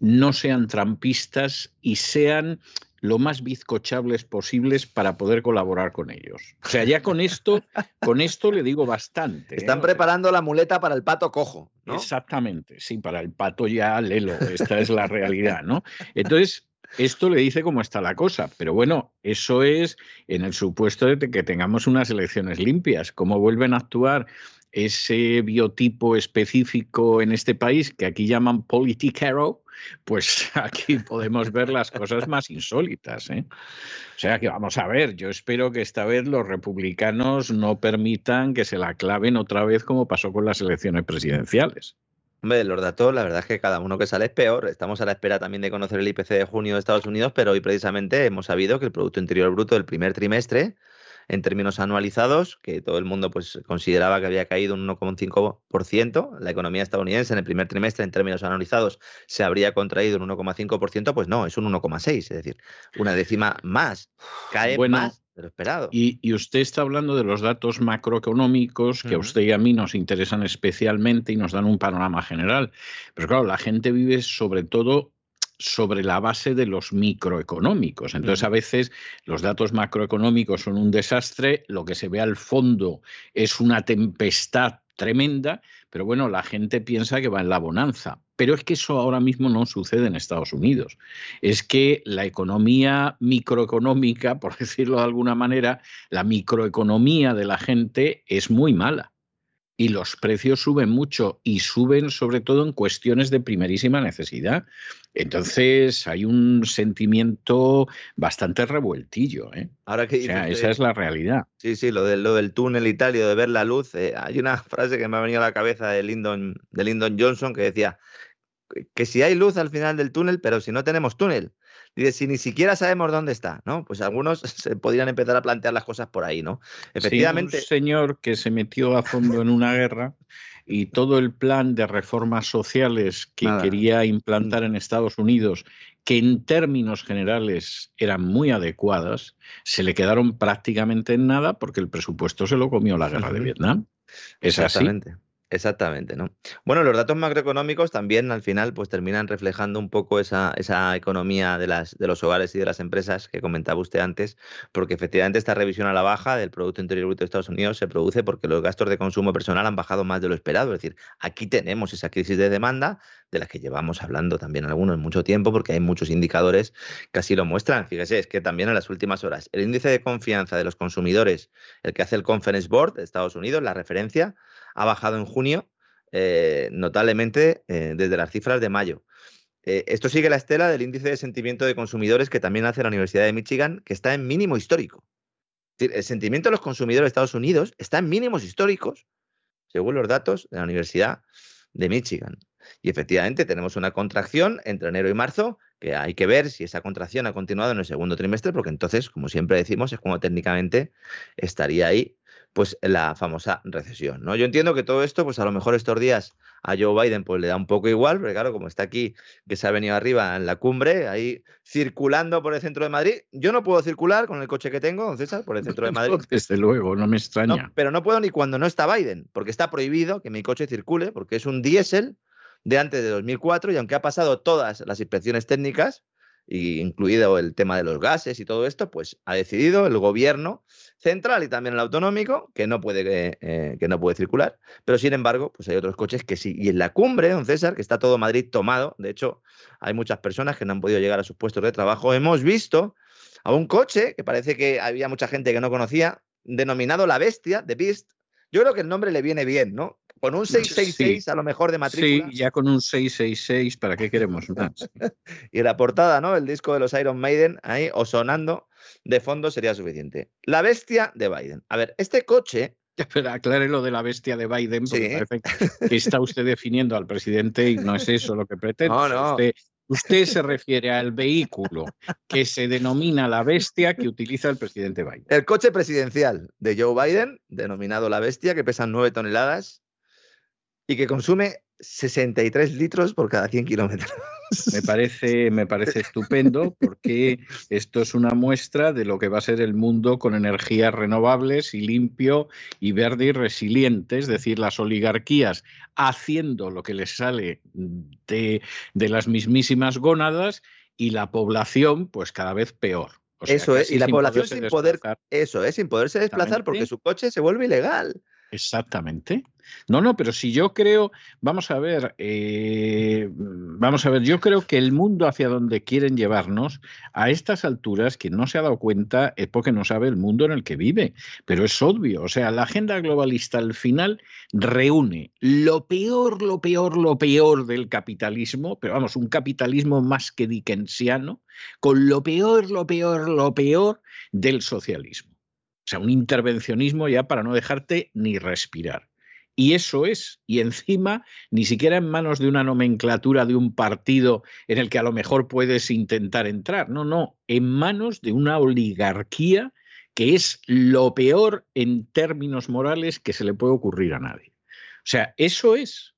no sean trampistas y sean lo más bizcochables posibles para poder colaborar con ellos. O sea, ya con esto, con esto le digo bastante. Están ¿eh? preparando la muleta para el pato cojo, ¿no? Exactamente, sí, para el pato ya lelo, esta es la realidad, ¿no? Entonces, esto le dice cómo está la cosa, pero bueno, eso es en el supuesto de que tengamos unas elecciones limpias. ¿Cómo vuelven a actuar ese biotipo específico en este país que aquí llaman politicero, pues aquí podemos ver las cosas más insólitas. ¿eh? O sea que vamos a ver, yo espero que esta vez los republicanos no permitan que se la claven otra vez como pasó con las elecciones presidenciales. Hombre, los datos, la verdad es que cada uno que sale es peor. Estamos a la espera también de conocer el IPC de junio de Estados Unidos, pero hoy precisamente hemos sabido que el Producto Interior Bruto del primer trimestre en términos anualizados, que todo el mundo pues, consideraba que había caído un 1,5%. La economía estadounidense en el primer trimestre, en términos anualizados, se habría contraído un 1,5%, pues no, es un 1,6%, es decir, una décima más. Cae más de lo esperado. Y, usted está hablando de los datos macroeconómicos que a usted y a mí nos interesan especialmente y nos dan un panorama general. Pero claro, la gente vive sobre todo sobre la base de los microeconómicos. Entonces, a veces los datos macroeconómicos son un desastre, lo que se ve al fondo es una tempestad tremenda, pero bueno, la gente piensa que va en la bonanza. Pero es que eso ahora mismo no sucede en Estados Unidos. Es que la economía microeconómica, por decirlo de alguna manera, la microeconomía de la gente es muy mala. Y los precios suben mucho y suben sobre todo en cuestiones de primerísima necesidad. Entonces hay un sentimiento bastante revueltillo. ¿eh? Ahora que esa es la realidad. Sí, sí, lo, de, lo del túnel y tal, y de ver la luz. Eh, hay una frase que me ha venido a la cabeza de Lyndon, de Lyndon Johnson que decía que si hay luz al final del túnel, pero si no tenemos túnel. Dice, si ni siquiera sabemos dónde está, ¿no? Pues algunos se podrían empezar a plantear las cosas por ahí, ¿no? Efectivamente. un señor que se metió a fondo en una guerra y todo el plan de reformas sociales que quería implantar en Estados Unidos, que en términos generales eran muy adecuadas, se le quedaron prácticamente en nada porque el presupuesto se lo comió la guerra de Vietnam. Es así. Exactamente, ¿no? Bueno, los datos macroeconómicos también al final pues terminan reflejando un poco esa, esa economía de, las, de los hogares y de las empresas que comentaba usted antes, porque efectivamente esta revisión a la baja del Producto Interior Bruto de Estados Unidos se produce porque los gastos de consumo personal han bajado más de lo esperado. Es decir, aquí tenemos esa crisis de demanda de la que llevamos hablando también algunos mucho tiempo, porque hay muchos indicadores que así lo muestran. Fíjese, es que también en las últimas horas el índice de confianza de los consumidores, el que hace el Conference Board de Estados Unidos, la referencia, ha bajado en junio eh, notablemente eh, desde las cifras de mayo. Eh, esto sigue la estela del índice de sentimiento de consumidores que también hace la Universidad de Michigan, que está en mínimo histórico. el sentimiento de los consumidores de Estados Unidos está en mínimos históricos, según los datos de la Universidad de Michigan. Y efectivamente tenemos una contracción entre enero y marzo, que hay que ver si esa contracción ha continuado en el segundo trimestre, porque entonces, como siempre decimos, es como técnicamente estaría ahí pues la famosa recesión. ¿no? Yo entiendo que todo esto, pues a lo mejor estos días a Joe Biden pues le da un poco igual, porque claro, como está aquí, que se ha venido arriba en la cumbre, ahí circulando por el centro de Madrid, yo no puedo circular con el coche que tengo, don César, por el centro de Madrid. Desde luego, no me extraña. pero no puedo ni cuando no está Biden, porque está prohibido que mi coche circule, porque es un diésel de antes de 2004 y aunque ha pasado todas las inspecciones técnicas, incluido el tema de los gases y todo esto, pues ha decidido el gobierno central y también el autonómico que no puede, eh, que no puede circular. Pero sin embargo, pues hay otros coches que sí. Y en la cumbre, don César, que está todo Madrid tomado, de hecho, hay muchas personas que no han podido llegar a sus puestos de trabajo, hemos visto a un coche que parece que había mucha gente que no conocía, denominado La Bestia, de Beast. Yo creo que el nombre le viene bien, ¿no? Con un 666 a lo mejor de matrícula. Sí, ya con un 666, ¿para qué queremos más? y la portada, ¿no? El disco de los Iron Maiden ahí o sonando de fondo sería suficiente. La bestia de Biden. A ver, este coche Espera, aclare lo de la bestia de Biden, porque que está usted definiendo al presidente y no es eso lo que pretende. No, no. Usted, usted, se refiere al vehículo que se denomina la bestia que utiliza el presidente Biden. El coche presidencial de Joe Biden, denominado la bestia, que pesa nueve toneladas, y que consume 63 litros por cada 100 kilómetros. Me parece, me parece estupendo porque esto es una muestra de lo que va a ser el mundo con energías renovables y limpio y verde y resiliente, es decir, las oligarquías haciendo lo que les sale de, de las mismísimas gónadas y la población pues cada vez peor. eso es, y la población sin poder, eso es, sin poderse desplazar porque su coche se vuelve ilegal. Exactamente. No, no, pero si yo creo, vamos a ver, eh, vamos a ver, yo creo que el mundo hacia donde quieren llevarnos a estas alturas, quien no se ha dado cuenta es porque no sabe el mundo en el que vive, pero es obvio, o sea, la agenda globalista al final reúne lo peor, lo peor, lo peor del capitalismo, pero vamos, un capitalismo más que dickensiano, con lo peor, lo peor, lo peor del socialismo. O sea, un intervencionismo ya para no dejarte ni respirar. Y eso es, y encima ni siquiera en manos de una nomenclatura de un partido en el que a lo mejor puedes intentar entrar, no, no, en manos de una oligarquía que es lo peor en términos morales que se le puede ocurrir a nadie. O sea, eso es.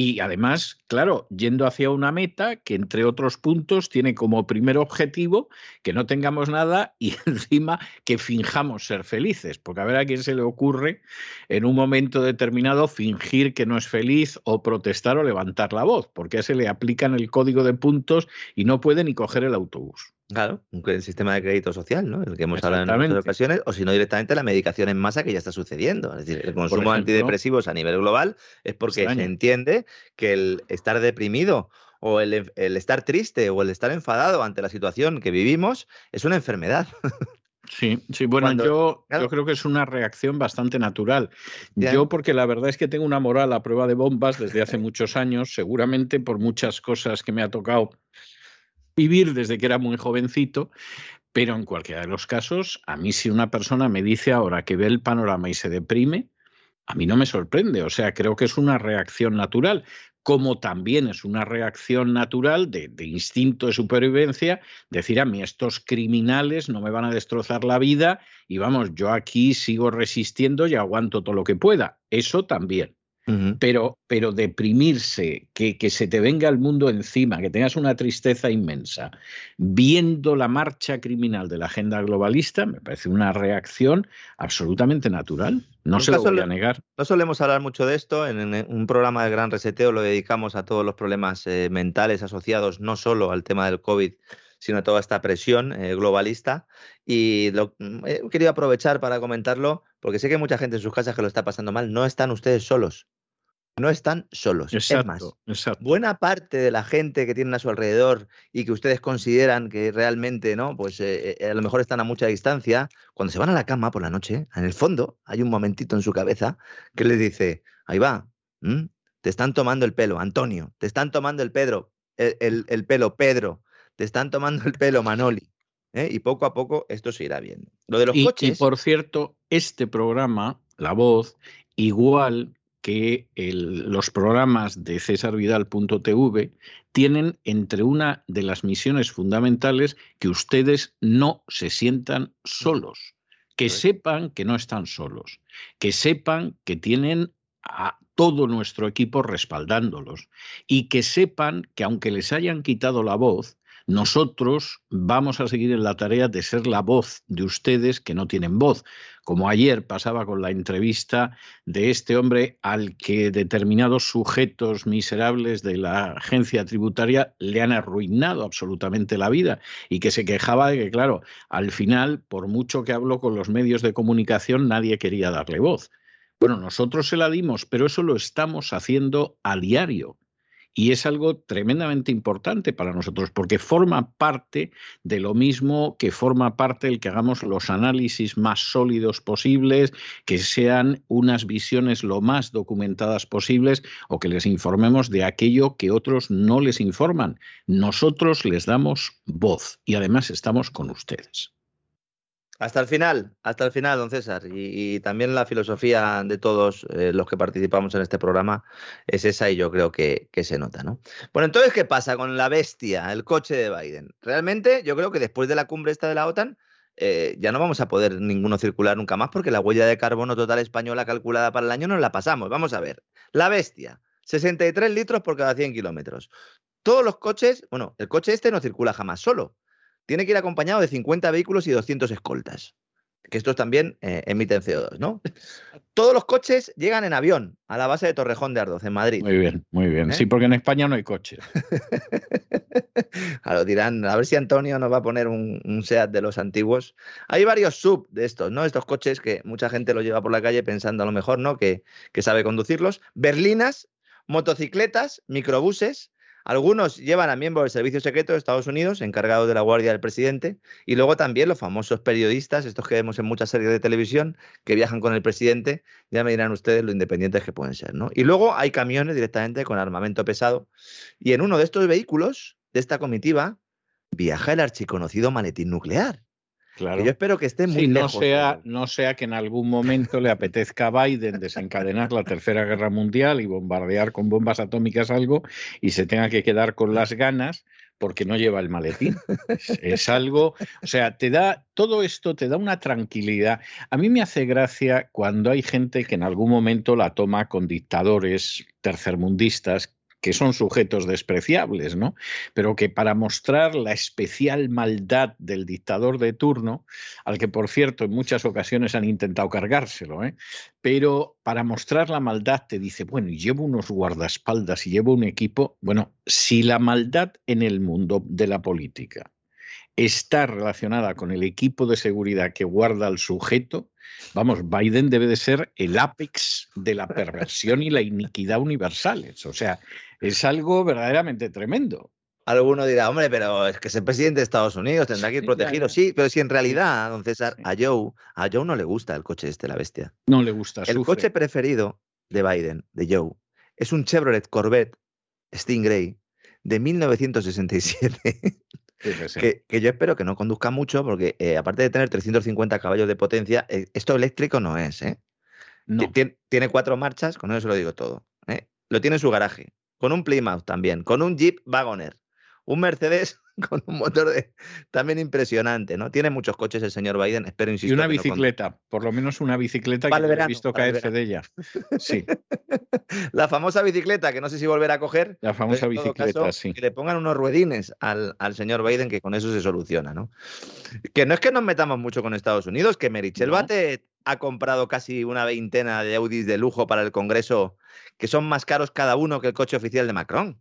Y además, claro, yendo hacia una meta que, entre otros puntos, tiene como primer objetivo que no tengamos nada y encima que finjamos ser felices. Porque a ver a quién se le ocurre en un momento determinado fingir que no es feliz o protestar o levantar la voz, porque se le aplican el código de puntos y no puede ni coger el autobús. Claro, un sistema de crédito social, ¿no? El que hemos hablado en muchas ocasiones, o si no directamente la medicación en masa que ya está sucediendo. Es decir, el consumo de antidepresivos a nivel global es porque se entiende que el estar deprimido o el, el, estar triste o el estar enfadado ante la situación que vivimos es una enfermedad. Sí, sí, bueno, yo, yo creo que es una reacción bastante natural. Yo, porque la verdad es que tengo una moral a prueba de bombas desde hace muchos años, seguramente por muchas cosas que me ha tocado vivir desde que era muy jovencito, pero en cualquiera de los casos, a mí si una persona me dice ahora que ve el panorama y se deprime, a mí no me sorprende. O sea, creo que es una reacción natural como también es una reacción natural de, instinto de supervivencia, decir a mí estos criminales no me van a destrozar la vida y vamos, yo aquí sigo resistiendo y aguanto todo lo que pueda. Eso también pero, pero deprimirse, que, que, se te venga el mundo encima, que tengas una tristeza inmensa, viendo la marcha criminal de la agenda globalista, me parece una reacción absolutamente natural. No se lo voy a negar. No solemos hablar mucho de esto. En, un programa de Gran Reseteo lo dedicamos a todos los problemas eh, mentales asociados no solo al tema del COVID, sino a toda esta presión eh, globalista. Y lo, mm, he querido aprovechar para comentarlo, porque sé que hay mucha gente en sus casas que lo está pasando mal. No están ustedes solos no están solos. es más, buena parte de la gente que tienen a su alrededor y que ustedes consideran que realmente, ¿no? Pues eh, eh, a lo mejor están a mucha distancia, cuando se van a la cama por la noche, en el fondo hay un momentito en su cabeza que les dice, ahí va, te están tomando el pelo, Antonio, te están tomando el, Pedro, el, pelo, Pedro, te están tomando el pelo, Manoli. ¿eh? Y poco a poco esto se irá viendo. Lo de los coches. Y por cierto, este programa, La Voz, igual que los programas de cesarvidal.tv tienen entre una de las misiones fundamentales que ustedes no se sientan solos, que sepan que no están solos, que sepan que tienen a todo nuestro equipo respaldándolos y que sepan que aunque les hayan quitado la voz, nosotros vamos a seguir en la tarea de ser la voz de ustedes que no tienen voz, como ayer pasaba con la entrevista de este hombre al que determinados sujetos miserables de la agencia tributaria le han arruinado absolutamente la vida y que se quejaba de que, claro, al final, por mucho que habló con los medios de comunicación, nadie quería darle voz. Bueno, nosotros se la dimos, pero eso lo estamos haciendo a diario. Y es algo tremendamente importante para nosotros porque forma parte de lo mismo que forma parte el que hagamos los análisis más sólidos posibles, que sean unas visiones lo más documentadas posibles o que les informemos de aquello que otros no les informan. Nosotros les damos voz y además estamos con ustedes. Hasta el final, hasta el final, don César. Y, también la filosofía de todos eh, los que participamos en este programa es esa y yo creo que, se nota, ¿no? Bueno, entonces, ¿qué pasa con la bestia, el coche de Biden? Realmente, yo creo que después de la cumbre esta de la OTAN, eh, ya no vamos a poder ninguno circular nunca más porque la huella de carbono total española calculada para el año no la pasamos. Vamos a ver. La bestia, 63 litros por cada 100 kilómetros. Todos los coches, bueno, el coche este no circula jamás solo tiene que ir acompañado de 50 vehículos y 200 escoltas. Que estos también eh, emiten CO2, ¿no? Todos los coches llegan en avión a la base de Torrejón de Ardoz, en Madrid. Muy bien, muy bien. ¿Eh? Sí, porque en España no hay coches. lo dirán, a ver si Antonio nos va a poner un, SEAT de los antiguos. Hay varios sub de estos, ¿no? Estos coches que mucha gente los lleva por la calle pensando a lo mejor, ¿no? Que, que sabe conducirlos. Berlinas, motocicletas, microbuses, algunos llevan a miembros del Servicio Secreto de Estados Unidos, encargados de la guardia del presidente, y luego también los famosos periodistas, estos que vemos en muchas series de televisión, que viajan con el presidente, ya me dirán ustedes lo independientes que pueden ser, ¿no? Y luego hay camiones directamente con armamento pesado, y en uno de estos vehículos, de esta comitiva, viaja el archiconocido maletín nuclear. Claro. yo espero que esté muy no Sea, no sea que en algún momento le apetezca a Biden desencadenar la Tercera Guerra Mundial y bombardear con bombas atómicas algo y se tenga que quedar con las ganas porque no lleva el maletín. Es, algo, o sea, te da, todo esto te da una tranquilidad. A mí me hace gracia cuando hay gente que en algún momento la toma con dictadores tercermundistas que son sujetos despreciables, ¿no? Pero que para mostrar la especial maldad del dictador de turno, al que por cierto en muchas ocasiones han intentado cargárselo, ¿eh? pero para mostrar la maldad te dice, bueno, llevo unos guardaespaldas y llevo un equipo, bueno, si la maldad en el mundo de la política está relacionada con el equipo de seguridad que guarda al sujeto, vamos, Biden debe de ser el ápex de la perversión y la iniquidad universales. O sea, es algo verdaderamente tremendo. Alguno dirá, hombre, pero es que es el presidente de Estados Unidos, tendrá que ir protegido. Sí, pero si en realidad, don César, a Joe, a Joe no le gusta el coche este, la bestia. No le gusta. El coche preferido de Biden, de Joe, es un Chevrolet Corvette Stingray de 1967. Que, que, yo espero que no conduzca mucho, porque eh, aparte de tener 350 caballos de potencia, eh, esto eléctrico no es. ¿eh? Tiene cuatro marchas, con eso se lo digo todo. ¿eh? Lo tiene en su garaje, con un Plymouth también, con un Jeep Wagoner, un Mercedes con un motor de, también impresionante, ¿no? Tiene muchos coches el señor Biden, espero insistir. Y una bicicleta, por lo menos una bicicleta que he visto caerse de ella. Sí. La famosa bicicleta, que no sé si volverá a coger. La famosa bicicleta, sí. Que le pongan unos ruedines al, señor Biden, que con eso se soluciona, ¿no? Que no es que nos metamos mucho con Estados Unidos, que Merichel Bate ha comprado casi una veintena de Audis de lujo para el Congreso, que son más caros cada uno que el coche oficial de Macron.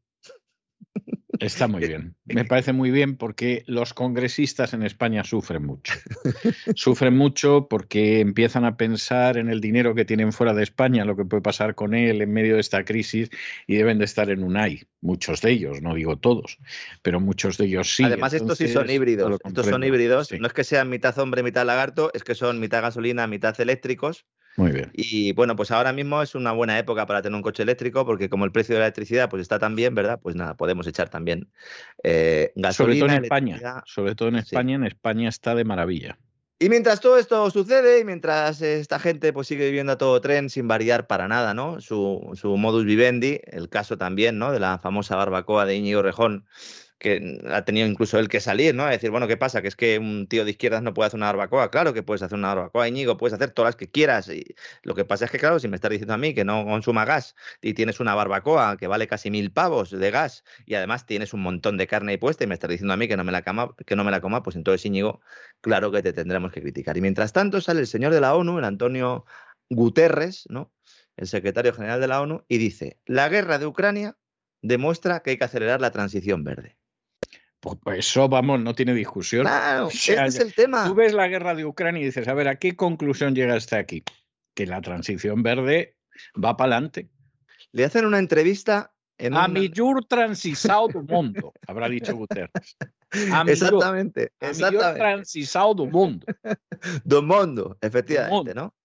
Está muy bien. Me parece muy bien porque los congresistas en España sufren mucho. sufren mucho porque empiezan a pensar en el dinero que tienen fuera de España, lo que puede pasar con él en medio de esta crisis y deben de estar en un AI. Muchos de ellos, no digo todos, pero muchos de ellos sí. Además, estos sí son híbridos. Estos son híbridos. No es que sean mitad hombre, mitad lagarto, es que son mitad gasolina, mitad eléctricos muy bien. Y bueno, pues ahora mismo es una buena época para tener un coche eléctrico porque como el precio de la electricidad pues está tan bien, ¿verdad? Pues nada, podemos echar también eh, gasolina. Sobre todo en España. Sobre todo en España. En España está de maravilla. Y mientras todo esto sucede y mientras esta gente pues sigue viviendo a todo tren sin variar para nada, ¿no? Su, su modus vivendi, el caso también, ¿no? De la famosa barbacoa de Íñigo Rejón, que ha tenido incluso él que salir, ¿no? A decir, bueno, ¿qué pasa? Que es que un tío de izquierdas no puede hacer una barbacoa. Claro que puedes hacer una barbacoa, Íñigo, puedes hacer todas las que quieras. Y lo que pasa es que, claro, si me estás diciendo a mí que no consuma gas y tienes una barbacoa que vale casi mil pavos de gas y además tienes un montón de carne ahí puesta y me estás diciendo a mí que no me la coma, que no me la coma, pues entonces, Íñigo, claro que te tendremos que criticar. Y mientras tanto sale el señor de la ONU, el Antonio Guterres, ¿no? El secretario general de la ONU, y dice, la guerra de Ucrania demuestra que hay que acelerar la transición verde. Pues, pues eso, vamos, no tiene discusión. Claro, ese es el tema. Tú ves la guerra de Ucrania y dices, a ver, ¿a qué conclusión llegaste aquí? Que la transición verde va para adelante. Le hacen una entrevista en a millor transisado del mundo, habrá dicho Guterres. exactamente, a exactamente. transisado del mundo. del mundo, efectivamente, ¿no?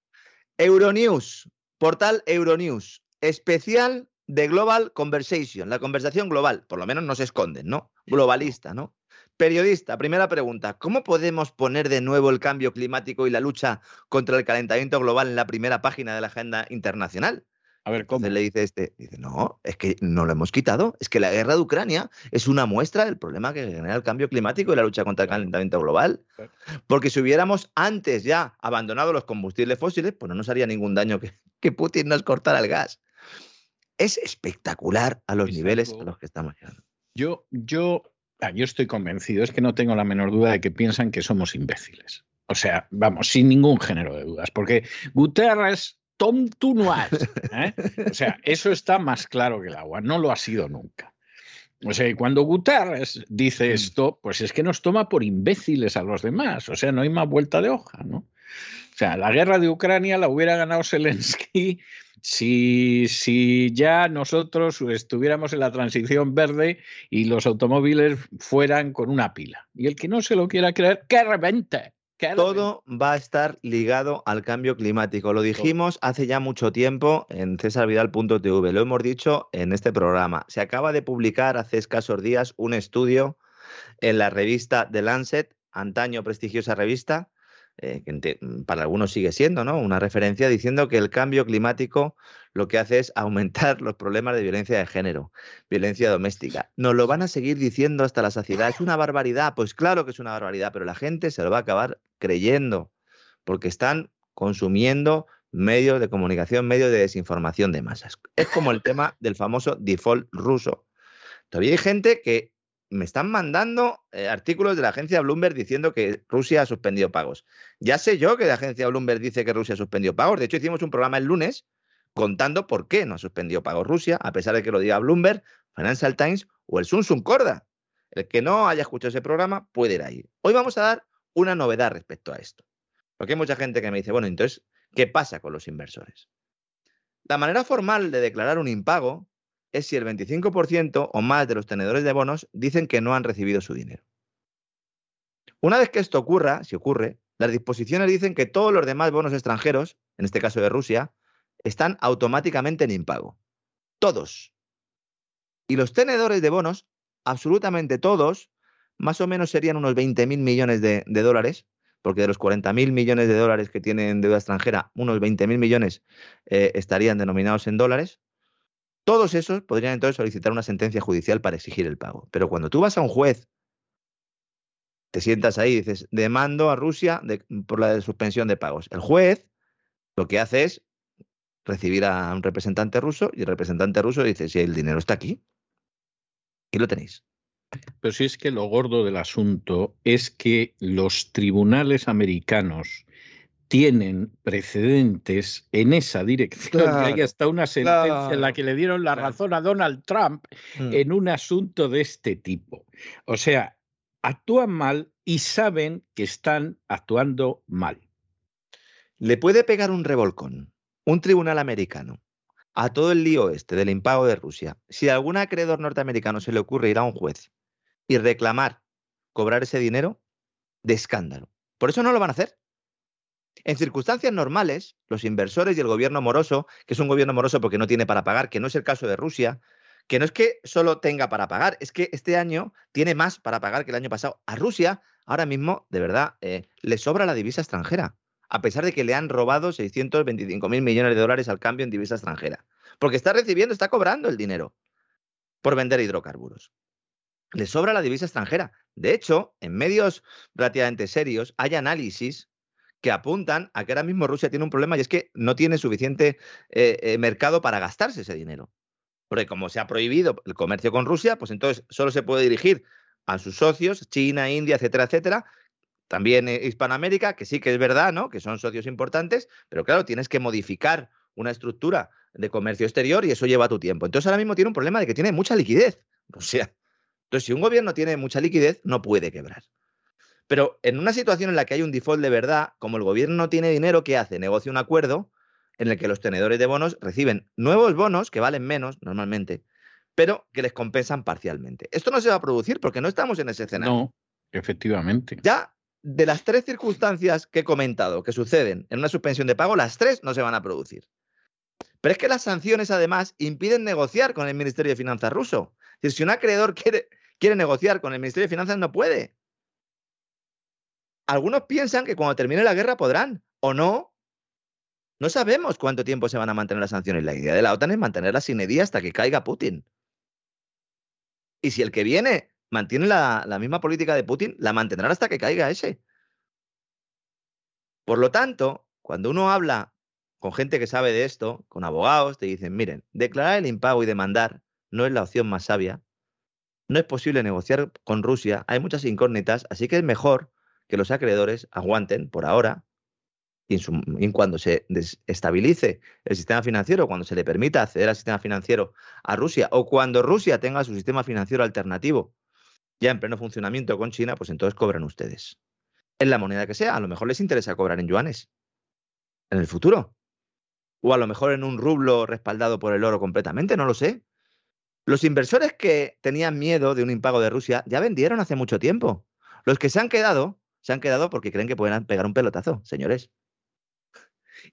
Euronews, portal Euronews, especial de Global Conversation, la conversación global, por lo menos no se esconden, ¿no? Globalista, ¿no? Periodista, primera pregunta, ¿cómo podemos poner de nuevo el cambio climático y la lucha contra el calentamiento global en la primera página de la agenda internacional? A ver, ¿cómo? le dice este, dice, no, es que no lo hemos quitado, es que la guerra de Ucrania es una muestra del problema que genera el cambio climático y la lucha contra el calentamiento global. Porque si hubiéramos antes ya abandonado los combustibles fósiles, pues no nos haría ningún daño que, que Putin nos cortara el gas es espectacular a los niveles a los que estamos llegando. Yo, yo, ah, yo estoy convencido, es que no tengo la menor duda de que piensan que somos imbéciles. O sea, vamos, sin ningún género de dudas, porque Guterres, Tom, tú no has. ¿eh? O sea, eso está más claro que el agua, no lo ha sido nunca. O sea, cuando Guterres dice mm. esto, pues es que nos toma por imbéciles a los demás. O sea, no hay más vuelta de hoja, ¿no? O sea, la guerra de Ucrania la hubiera ganado Zelensky si, si ya nosotros estuviéramos en la transición verde y los automóviles fueran con una pila. Y el que no se lo quiera creer, que revente. Todo va a estar ligado al cambio climático. Lo dijimos hace ya mucho tiempo en cesarvidal.tv. Lo hemos dicho en este programa. Se acaba de publicar hace escasos días un estudio en la revista The Lancet, antaño prestigiosa revista, eh, mm, para algunos sigue siendo ¿no? una referencia, diciendo que el cambio climático lo que hace es aumentar los problemas de violencia de género, violencia doméstica. Nos lo van a seguir diciendo hasta la saciedad. Es una barbaridad, pues claro que es una barbaridad, pero la gente se lo va a acabar creyendo, porque están consumiendo medios de comunicación, medios de desinformación de masas. Es como el tema del famoso default ruso. Todavía hay gente que me están mandando eh, artículos de la agencia Bloomberg diciendo que Rusia ha suspendido pagos. Ya sé yo que la agencia Bloomberg dice que Rusia ha suspendido pagos. De hecho, hicimos un programa el lunes contando por qué no ha suspendido pagos Rusia, a pesar de que lo diga Bloomberg, Financial Times o el Sun Sun Corda. El que no haya escuchado ese programa puede ir ahí. Hoy vamos a dar una novedad respecto a esto. Porque hay mucha gente que me dice, bueno, entonces, ¿qué pasa con los inversores? La manera formal de declarar un impago es si el 25% o más de los tenedores de bonos dicen que no han recibido su dinero. Una vez que esto ocurra, si ocurre, las disposiciones dicen que todos los demás bonos extranjeros, en este caso de Rusia, están automáticamente en impago. Todos. Y los tenedores de bonos, absolutamente todos, más o menos serían unos 20.000 millones de, dólares, porque de los 40.000 millones de dólares que tienen deuda extranjera, unos 20.000 millones eh, estarían denominados en dólares. Todos esos podrían entonces solicitar una sentencia judicial para exigir el pago. Pero cuando tú vas a un juez, te sientas ahí y dices, demando a Rusia por la suspensión de pagos. El juez lo que hace es recibir a un representante ruso y el representante ruso dice, si el dinero está aquí, y lo tenéis. Pero si es que lo gordo del asunto es que los tribunales americanos tienen precedentes en esa dirección. hay hasta una sentencia en la que le dieron la razón a Donald Trump mm. en un asunto de este tipo. O sea, actúan mal y saben que están actuando mal. Le puede pegar un revolcón un tribunal americano a todo el lío este del impago de Rusia, si a algún acreedor norteamericano se le ocurre ir a un juez y reclamar cobrar ese dinero, de escándalo. Por eso no lo van a hacer. En circunstancias normales, los inversores y el gobierno moroso, que es un gobierno moroso porque no tiene para pagar, que no es el caso de Rusia, que no es que solo tenga para pagar, es que este año tiene más para pagar que el año pasado. A Rusia, ahora mismo, de verdad, eh, le sobra la divisa extranjera, a pesar de que le han robado 625 mil millones de dólares al cambio en divisa extranjera. Porque está recibiendo, está cobrando el dinero por vender hidrocarburos le sobra la divisa extranjera. De hecho, en medios relativamente serios hay análisis que apuntan a que ahora mismo Rusia tiene un problema y es que no tiene suficiente eh, eh, mercado para gastarse ese dinero. Porque como se ha prohibido el comercio con Rusia, pues entonces solo se puede dirigir a sus socios, China, India, etcétera, etcétera. También eh, Hispanoamérica, que sí que es verdad, ¿no? Que son socios importantes, pero claro, tienes que modificar una estructura de comercio exterior y eso lleva tu tiempo. Entonces ahora mismo tiene un problema de que tiene mucha liquidez. Rusia. Entonces, si un gobierno tiene mucha liquidez, no puede quebrar. Pero en una situación en la que hay un default de verdad, como el gobierno no tiene dinero, ¿qué hace? Negocia un acuerdo en el que los tenedores de bonos reciben nuevos bonos que valen menos normalmente, pero que les compensan parcialmente. Esto no se va a producir porque no estamos en ese escenario. No, efectivamente. Ya de las tres circunstancias que he comentado que suceden en una suspensión de pago, las tres no se van a producir. Pero es que las sanciones, además, impiden negociar con el Ministerio de Finanzas ruso. Si un acreedor quiere, quiere negociar con el Ministerio de Finanzas, no puede. Algunos piensan que cuando termine la guerra podrán, o no. No sabemos cuánto tiempo se van a mantener las sanciones. La idea de la OTAN es mantenerlas sin edad hasta que caiga Putin. Y si el que viene mantiene la, la misma política de Putin, la mantendrán hasta que caiga ese. Por lo tanto, cuando uno habla con gente que sabe de esto, con abogados, te dicen, miren, declarar el impago y demandar no es la opción más sabia, no es posible negociar con Rusia, hay muchas incógnitas, así que es mejor que los acreedores aguanten por ahora y en, cuando se estabilice el sistema financiero, cuando se le permita acceder al sistema financiero a Rusia o cuando Rusia tenga su sistema financiero alternativo ya en pleno funcionamiento con China, pues entonces cobran ustedes. En la moneda que sea, a lo mejor les interesa cobrar en yuanes en el futuro. O a lo mejor en un rublo respaldado por el oro completamente, no lo sé. Los inversores que tenían miedo de un impago de Rusia ya vendieron hace mucho tiempo. Los que se han quedado, se han quedado porque creen que pueden pegar un pelotazo, señores.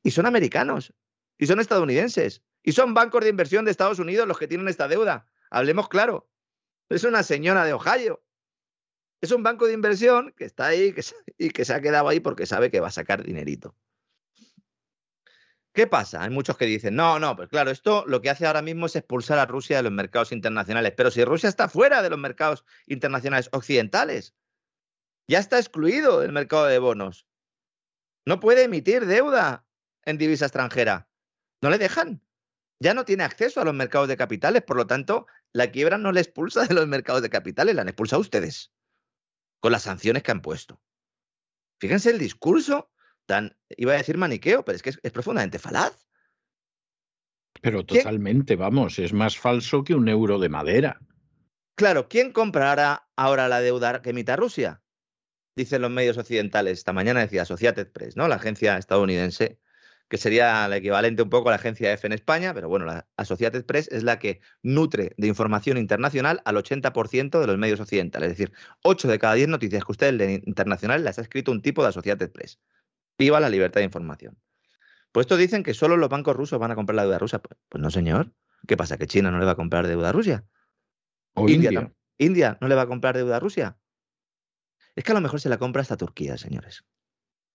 Y son americanos, y son estadounidenses, y son bancos de inversión de Estados Unidos los que tienen esta deuda. Hablemos claro. Es una señora de Ohio. Es un banco de inversión que está ahí y que se ha quedado ahí porque sabe que va a sacar dinerito. ¿Qué pasa? Hay muchos que dicen, no, no, pues claro, esto lo que hace ahora mismo es expulsar a Rusia de los mercados internacionales. Pero si Rusia está fuera de los mercados internacionales occidentales, ya está excluido del mercado de bonos. No puede emitir deuda en divisa extranjera. No le dejan. Ya no tiene acceso a los mercados de capitales. Por lo tanto, la quiebra no le expulsa de los mercados de capitales, la han expulsado ustedes. Con las sanciones que han puesto. Fíjense el discurso iba a decir maniqueo, pero es que es, profundamente falaz. Pero totalmente, vamos, es más falso que un euro de madera. Claro, ¿quién comprará ahora la deuda que emita Rusia? Dicen los medios occidentales. Esta mañana decía Associated Press, ¿no? La agencia estadounidense que sería el equivalente un poco a la agencia EFE en España, pero bueno, la Associated Press es la que nutre de información internacional al 80% de los medios occidentales. Es decir, 8 de cada 10 noticias que usted lee internacional las ha escrito un tipo de Associated Press. Viva la libertad de información. Pues esto dicen que solo los bancos rusos van a comprar la deuda rusa. Pues, pues no, señor. ¿Qué pasa? ¿Que China no le va a comprar deuda a Rusia? O India. India. no le va a comprar deuda a Rusia. Es que a lo mejor se la compra hasta Turquía, señores.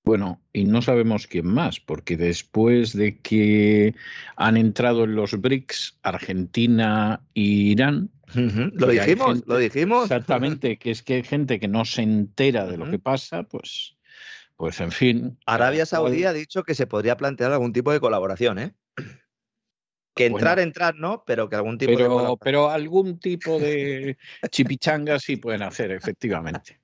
Bueno, y no sabemos quién más, porque después de que han entrado en los BRICS Argentina e Irán. Lo dijimos, lo dijimos. Exactamente, que es que hay gente que no se entera de lo que pasa, pues, pues en fin. Arabia Saudí ha dicho que se podría plantear algún tipo de colaboración, ¿eh? Que entrar, entrar, ¿no? Pero que algún tipo de. Pero algún tipo de chipichanga sí pueden hacer, efectivamente.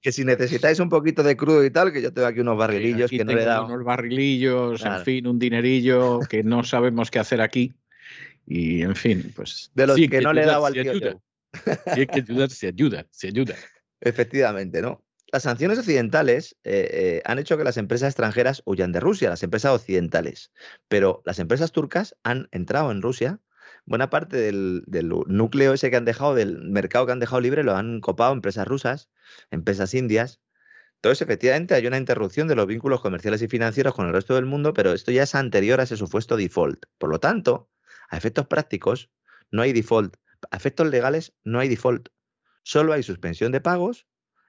Que si necesitáis un poquito de crudo y tal, que yo tengo aquí unos barrilillos que no le he dado. Unos barrilillos, en fin, un dinerillo que no sabemos qué hacer aquí. Y en fin, pues. De los que, no le he dado al tío. Si hay que ayudar, se ayuda, se ayuda. Efectivamente, ¿no? Las sanciones occidentales eh, eh, han hecho que las empresas extranjeras huyan de Rusia, las empresas occidentales, pero las empresas turcas han entrado en Rusia. Buena parte del, núcleo ese que han dejado, del mercado que han dejado libre, lo han copado empresas rusas, empresas indias. Entonces, efectivamente, hay una interrupción de los vínculos comerciales y financieros con el resto del mundo, pero esto ya es anterior a ese supuesto default. Por lo tanto, a efectos prácticos, no hay default. A efectos legales, no hay default. Solo hay suspensión de pagos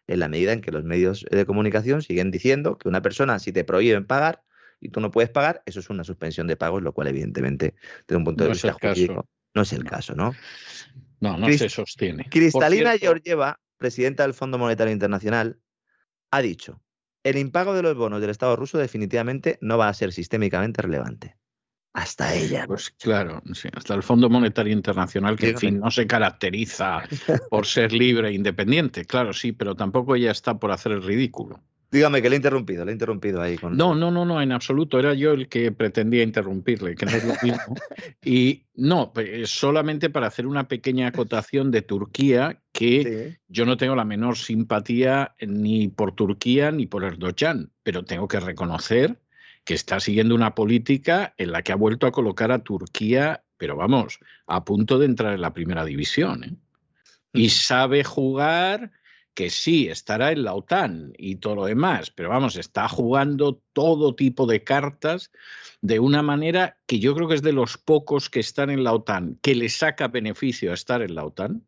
en la medida en que los medios de comunicación siguen diciendo que una persona, si te prohíben pagar y tú no puedes pagar, eso es una suspensión de pagos, lo cual evidentemente, desde un punto de vista jurídico, no es el caso, ¿no? No, no se sostiene. Cristalina Georgieva, presidenta del Fondo Monetario Internacional, ha dicho, el impago de los bonos del Estado ruso definitivamente no va a ser sistémicamente relevante hasta ella. Pues claro, hasta el Fondo Monetario Internacional, que en fin no se caracteriza por ser libre e independiente, claro, sí, pero tampoco ella está por hacer el ridículo. Dígame que le he interrumpido, le he interrumpido ahí. Con... No, no, no, no, en absoluto. Era yo el que pretendía interrumpirle, que no es lo mismo. y no, pues, solamente para hacer una pequeña acotación de Turquía, que yo no tengo la menor simpatía ni por Turquía ni por Erdogan, pero tengo que reconocer que está siguiendo una política en la que ha vuelto a colocar a Turquía, pero vamos, a punto de entrar en la primera división. ¿eh? Y sabe jugar que sí, estará en la OTAN y todo lo demás, pero vamos, está jugando todo tipo de cartas de una manera que yo creo que es de los pocos que están en la OTAN, que le saca beneficio a estar en la OTAN.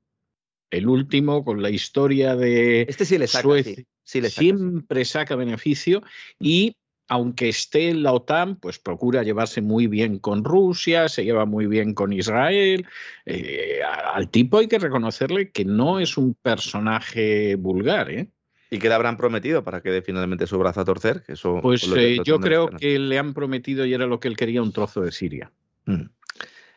El último, con la historia de este sí le saca, Suecia, siempre saca beneficio y aunque esté en la OTAN, pues procura llevarse muy bien con Rusia, se lleva muy bien con Israel. Eh, al tipo hay que reconocerle que no es un personaje vulgar, ¿eh? ¿Y qué le habrán prometido para que dé finalmente su brazo a torcer? Eso, pues eh, yo creo que le han prometido y era lo que él quería, un trozo de Siria. Mm.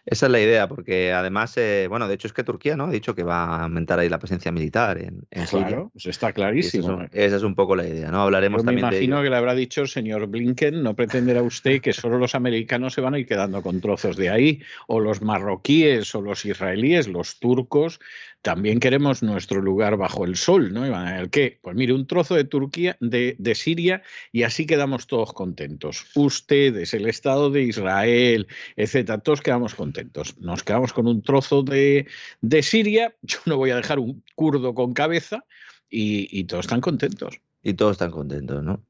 Esa es la idea, porque además, eh, bueno, de hecho es que Turquía no ha dicho que va a aumentar ahí la presencia militar en, en Claro, pues está clarísimo. Esa es, un, poco la idea, ¿no? Hablaremos también me imagino de que le habrá dicho el señor Blinken, no pretenderá usted que solo los americanos se van a ir quedando con trozos de ahí, o los marroquíes, o los israelíes, los turcos, también queremos nuestro lugar bajo el sol, ¿no? ¿El qué? Pues mire, un trozo de Turquía, de, de, Siria, y así quedamos todos contentos. Ustedes, el Estado de Israel, etcétera, todos quedamos contentos. Nos quedamos con un trozo de, de Siria, yo no voy a dejar un kurdo con cabeza, y, y todos están contentos. Y todos están contentos, ¿no?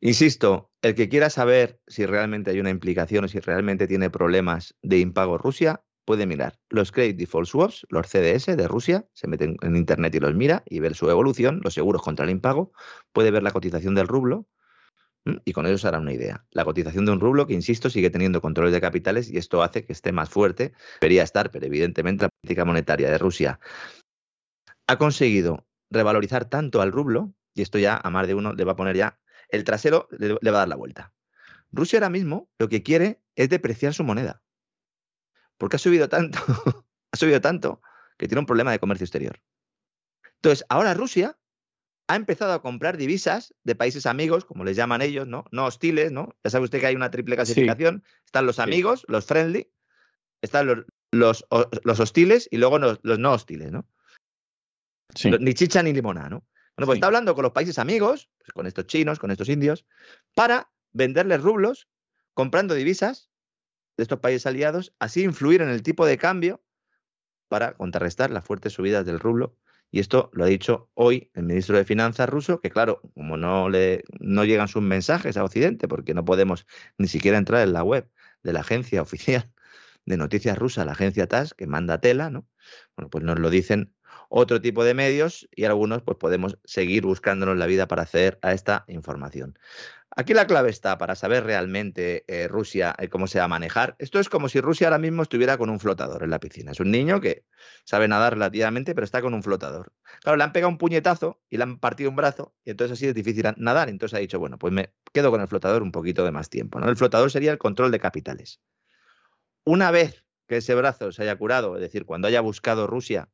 Insisto, el que quiera saber si realmente hay una implicación o si realmente tiene problemas de impago Rusia, puede mirar los Credit Default Swaps, los CDS de Rusia, se mete en internet y los mira y ver su evolución, los seguros contra el impago, puede ver la cotización del rublo y con eso se hará una idea. La cotización de un rublo que, insisto, sigue teniendo controles de capitales y esto hace que esté más fuerte, debería estar, pero evidentemente la política monetaria de Rusia ha conseguido revalorizar tanto al rublo, y esto ya a más de uno le va a poner ya, el trasero le va a dar la vuelta. Rusia ahora mismo lo que quiere es depreciar su moneda porque ha subido tanto, ha subido tanto que tiene un problema de comercio exterior. Entonces, ahora Rusia ha empezado a comprar divisas de países amigos, como les llaman ellos, ¿no? No hostiles, ¿no? Ya sabe usted que hay una triple clasificación. Están los amigos, los friendly, están los, los, hostiles y luego los, no hostiles, ¿no? Ni chicha ni limonada, ¿no? Bueno, pues está hablando con los países amigos, pues con estos chinos, con estos indios, para venderles rublos comprando divisas de estos países aliados, así influir en el tipo de cambio para contrarrestar las fuertes subidas del rublo. Y esto lo ha dicho hoy el ministro de Finanzas ruso, que claro, como no, le, no llegan sus mensajes a Occidente, porque no podemos ni siquiera entrar en la web de la agencia oficial de noticias rusa, la agencia TAS, que manda tela, ¿no? Bueno, pues nos lo dicen otro tipo de medios y algunos pues podemos seguir buscándonos la vida para acceder a esta información. Aquí la clave está para saber realmente eh, Rusia eh, cómo se va a manejar. Esto es como si Rusia ahora mismo estuviera con un flotador en la piscina. Es un niño que sabe nadar relativamente, pero está con un flotador. Claro, le han pegado un puñetazo y le han partido un brazo y entonces así es difícil nadar. Entonces ha dicho, bueno, pues me quedo con el flotador un poquito de más tiempo. El flotador sería el control de capitales. Una vez que ese brazo se haya curado, es decir, cuando haya buscado Rusia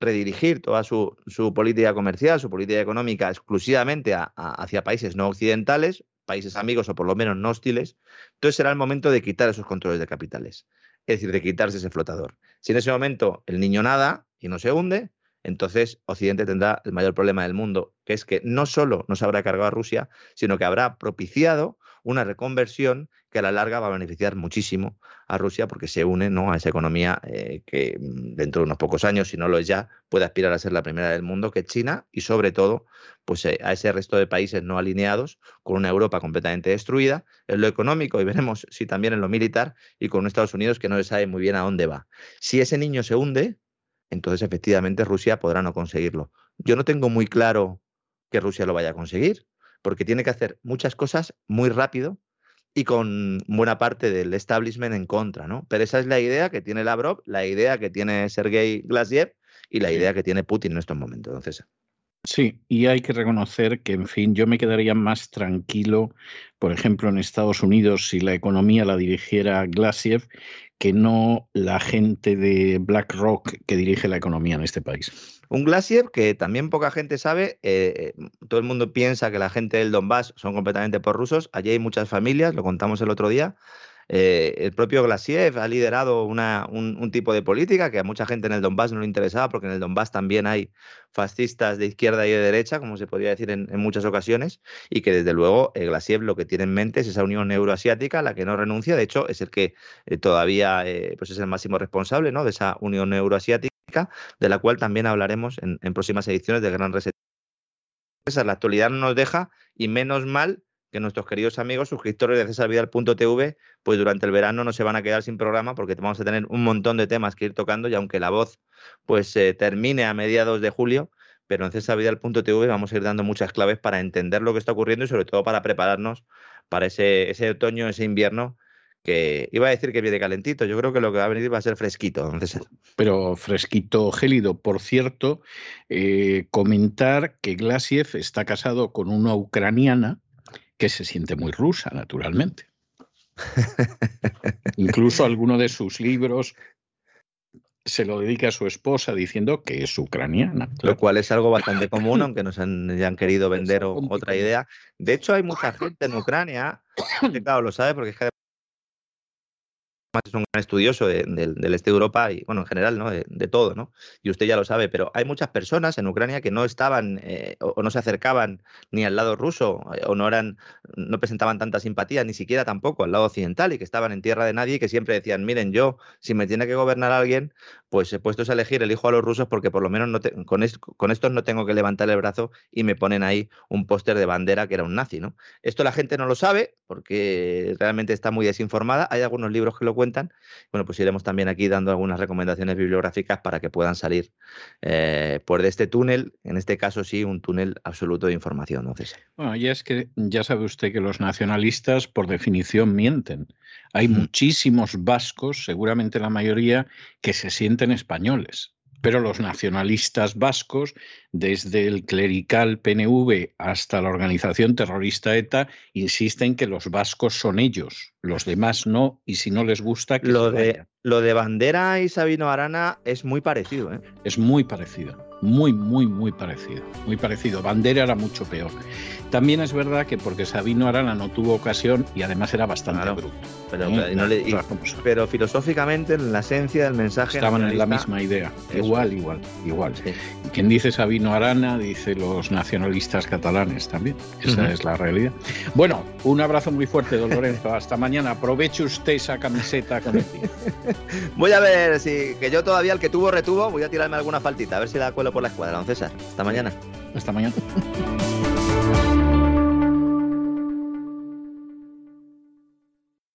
redirigir toda su, política comercial, su política económica exclusivamente hacia países no occidentales, países amigos o por lo menos no hostiles, entonces será el momento de quitar esos controles de capitales, es decir, de quitarse ese flotador. Si en ese momento el niño nada y no se hunde, entonces Occidente tendrá el mayor problema del mundo, que es que no solo nos habrá cargado a Rusia, sino que habrá propiciado una reconversión que a la larga va a beneficiar muchísimo a Rusia porque se une ¿no? a esa economía eh, que mm, dentro de unos pocos años, si no lo es ya, puede aspirar a ser la primera del mundo, que es China, y sobre todo pues, eh, a ese resto de países no alineados, con una Europa completamente destruida, en lo económico y veremos si también en lo militar, y con Estados Unidos que no se sabe muy bien a dónde va. Si ese niño se hunde, entonces efectivamente Rusia podrá no conseguirlo. Yo no tengo muy claro que Rusia lo vaya a conseguir porque tiene que hacer muchas cosas muy rápido y con buena parte del establishment en contra, ¿no? Pero esa es la idea que tiene Lavrov, la idea que tiene Sergei Glasiev y la idea que tiene Putin en estos momentos, entonces. Sí, y hay que reconocer que, en fin, yo me quedaría más tranquilo, por ejemplo, en Estados Unidos, si la economía la dirigiera Glasiev, que no la gente de BlackRock que dirige la economía en este país. Un Glasiev que también poca gente sabe, eh, eh, todo el mundo piensa que la gente del Donbass son completamente por rusos, allí hay muchas familias, lo contamos el otro día, eh, el propio Glasiev ha liderado un, tipo de política que a mucha gente en el Donbass no le interesaba, porque en el Donbass también hay fascistas de izquierda y de derecha, como se podría decir en, muchas ocasiones, y que desde luego eh, Glasiev lo que tiene en mente es esa unión euroasiática la que no renuncia, de hecho es el que eh, todavía pues es el máximo responsable ¿no? de esa unión euroasiática, de la cual también hablaremos en, próximas ediciones de Gran Reset. La actualidad no nos deja y menos mal que nuestros queridos amigos suscriptores de cesarvidal.tv, pues durante el verano no se van a quedar sin programa porque vamos a tener un montón de temas que ir tocando y aunque la voz pues eh, termine a mediados de julio, pero en cesarvidal.tv vamos a ir dando muchas claves para entender lo que está ocurriendo y sobre todo para prepararnos para ese, ese otoño, ese invierno que iba a decir que viene calentito, yo creo que lo que va a venir va a ser fresquito. Entonces... Pero fresquito, gélido. Por cierto, eh, comentar que Glasiev está casado con una ucraniana que se siente muy rusa, naturalmente. Incluso alguno de sus libros se lo dedica a su esposa diciendo que es ucraniana. Lo cual es algo bastante común, aunque nos han, hayan querido vender otra idea. De hecho, hay mucha gente en Ucrania, que claro, lo sabe porque es que es un gran estudioso del este de Europa y, bueno, en general, ¿no? De, todo, ¿no? Y usted ya lo sabe, pero hay muchas personas en Ucrania que no estaban eh, o, no se acercaban ni al lado ruso eh, o no eran, no presentaban tanta simpatía, ni siquiera tampoco al lado occidental y que estaban en tierra de nadie y que siempre decían, miren, yo, si me tiene que gobernar alguien, pues he puesto a elegir, elijo a los rusos porque por lo menos no con, estos no tengo que levantar el brazo y me ponen ahí un póster de bandera que era un nazi, ¿no? Esto la gente no lo sabe porque realmente está muy desinformada. Hay algunos libros que lo cuentan. Bueno, pues iremos también aquí dando algunas recomendaciones bibliográficas para que puedan salir eh, de este túnel, en este caso sí, un túnel absoluto de información. ¿no, Bueno, ya es que ya sabe usted que los nacionalistas, por definición, mienten. Hay muchísimos vascos, seguramente la mayoría, que se sienten españoles pero los nacionalistas vascos, desde el clerical PNV hasta la organización terrorista ETA, insisten que los vascos son ellos, los demás no, y si no les gusta, que lo de Lo de Bandera y Sabino Arana es muy parecido. ¿eh? Es muy parecido. Muy, muy, muy parecido. Muy parecido. Bandera era mucho peor. También es verdad que porque Sabino Arana no tuvo ocasión y además era bastante bruto. Pero, filosóficamente, en la esencia del mensaje. Estaban en la misma idea. Igual, igual, igual. Y quien dice Sabino Arana dice los nacionalistas catalanes también. Esa es la realidad. Bueno, un abrazo muy fuerte, don Lorenzo. Hasta mañana. Aproveche usted esa camiseta con el Voy a ver si. Que yo todavía, el que tuvo, retuvo. Voy a tirarme alguna faltita. A ver si la cuelo por la escuadra, don César. Hasta mañana. Hasta mañana.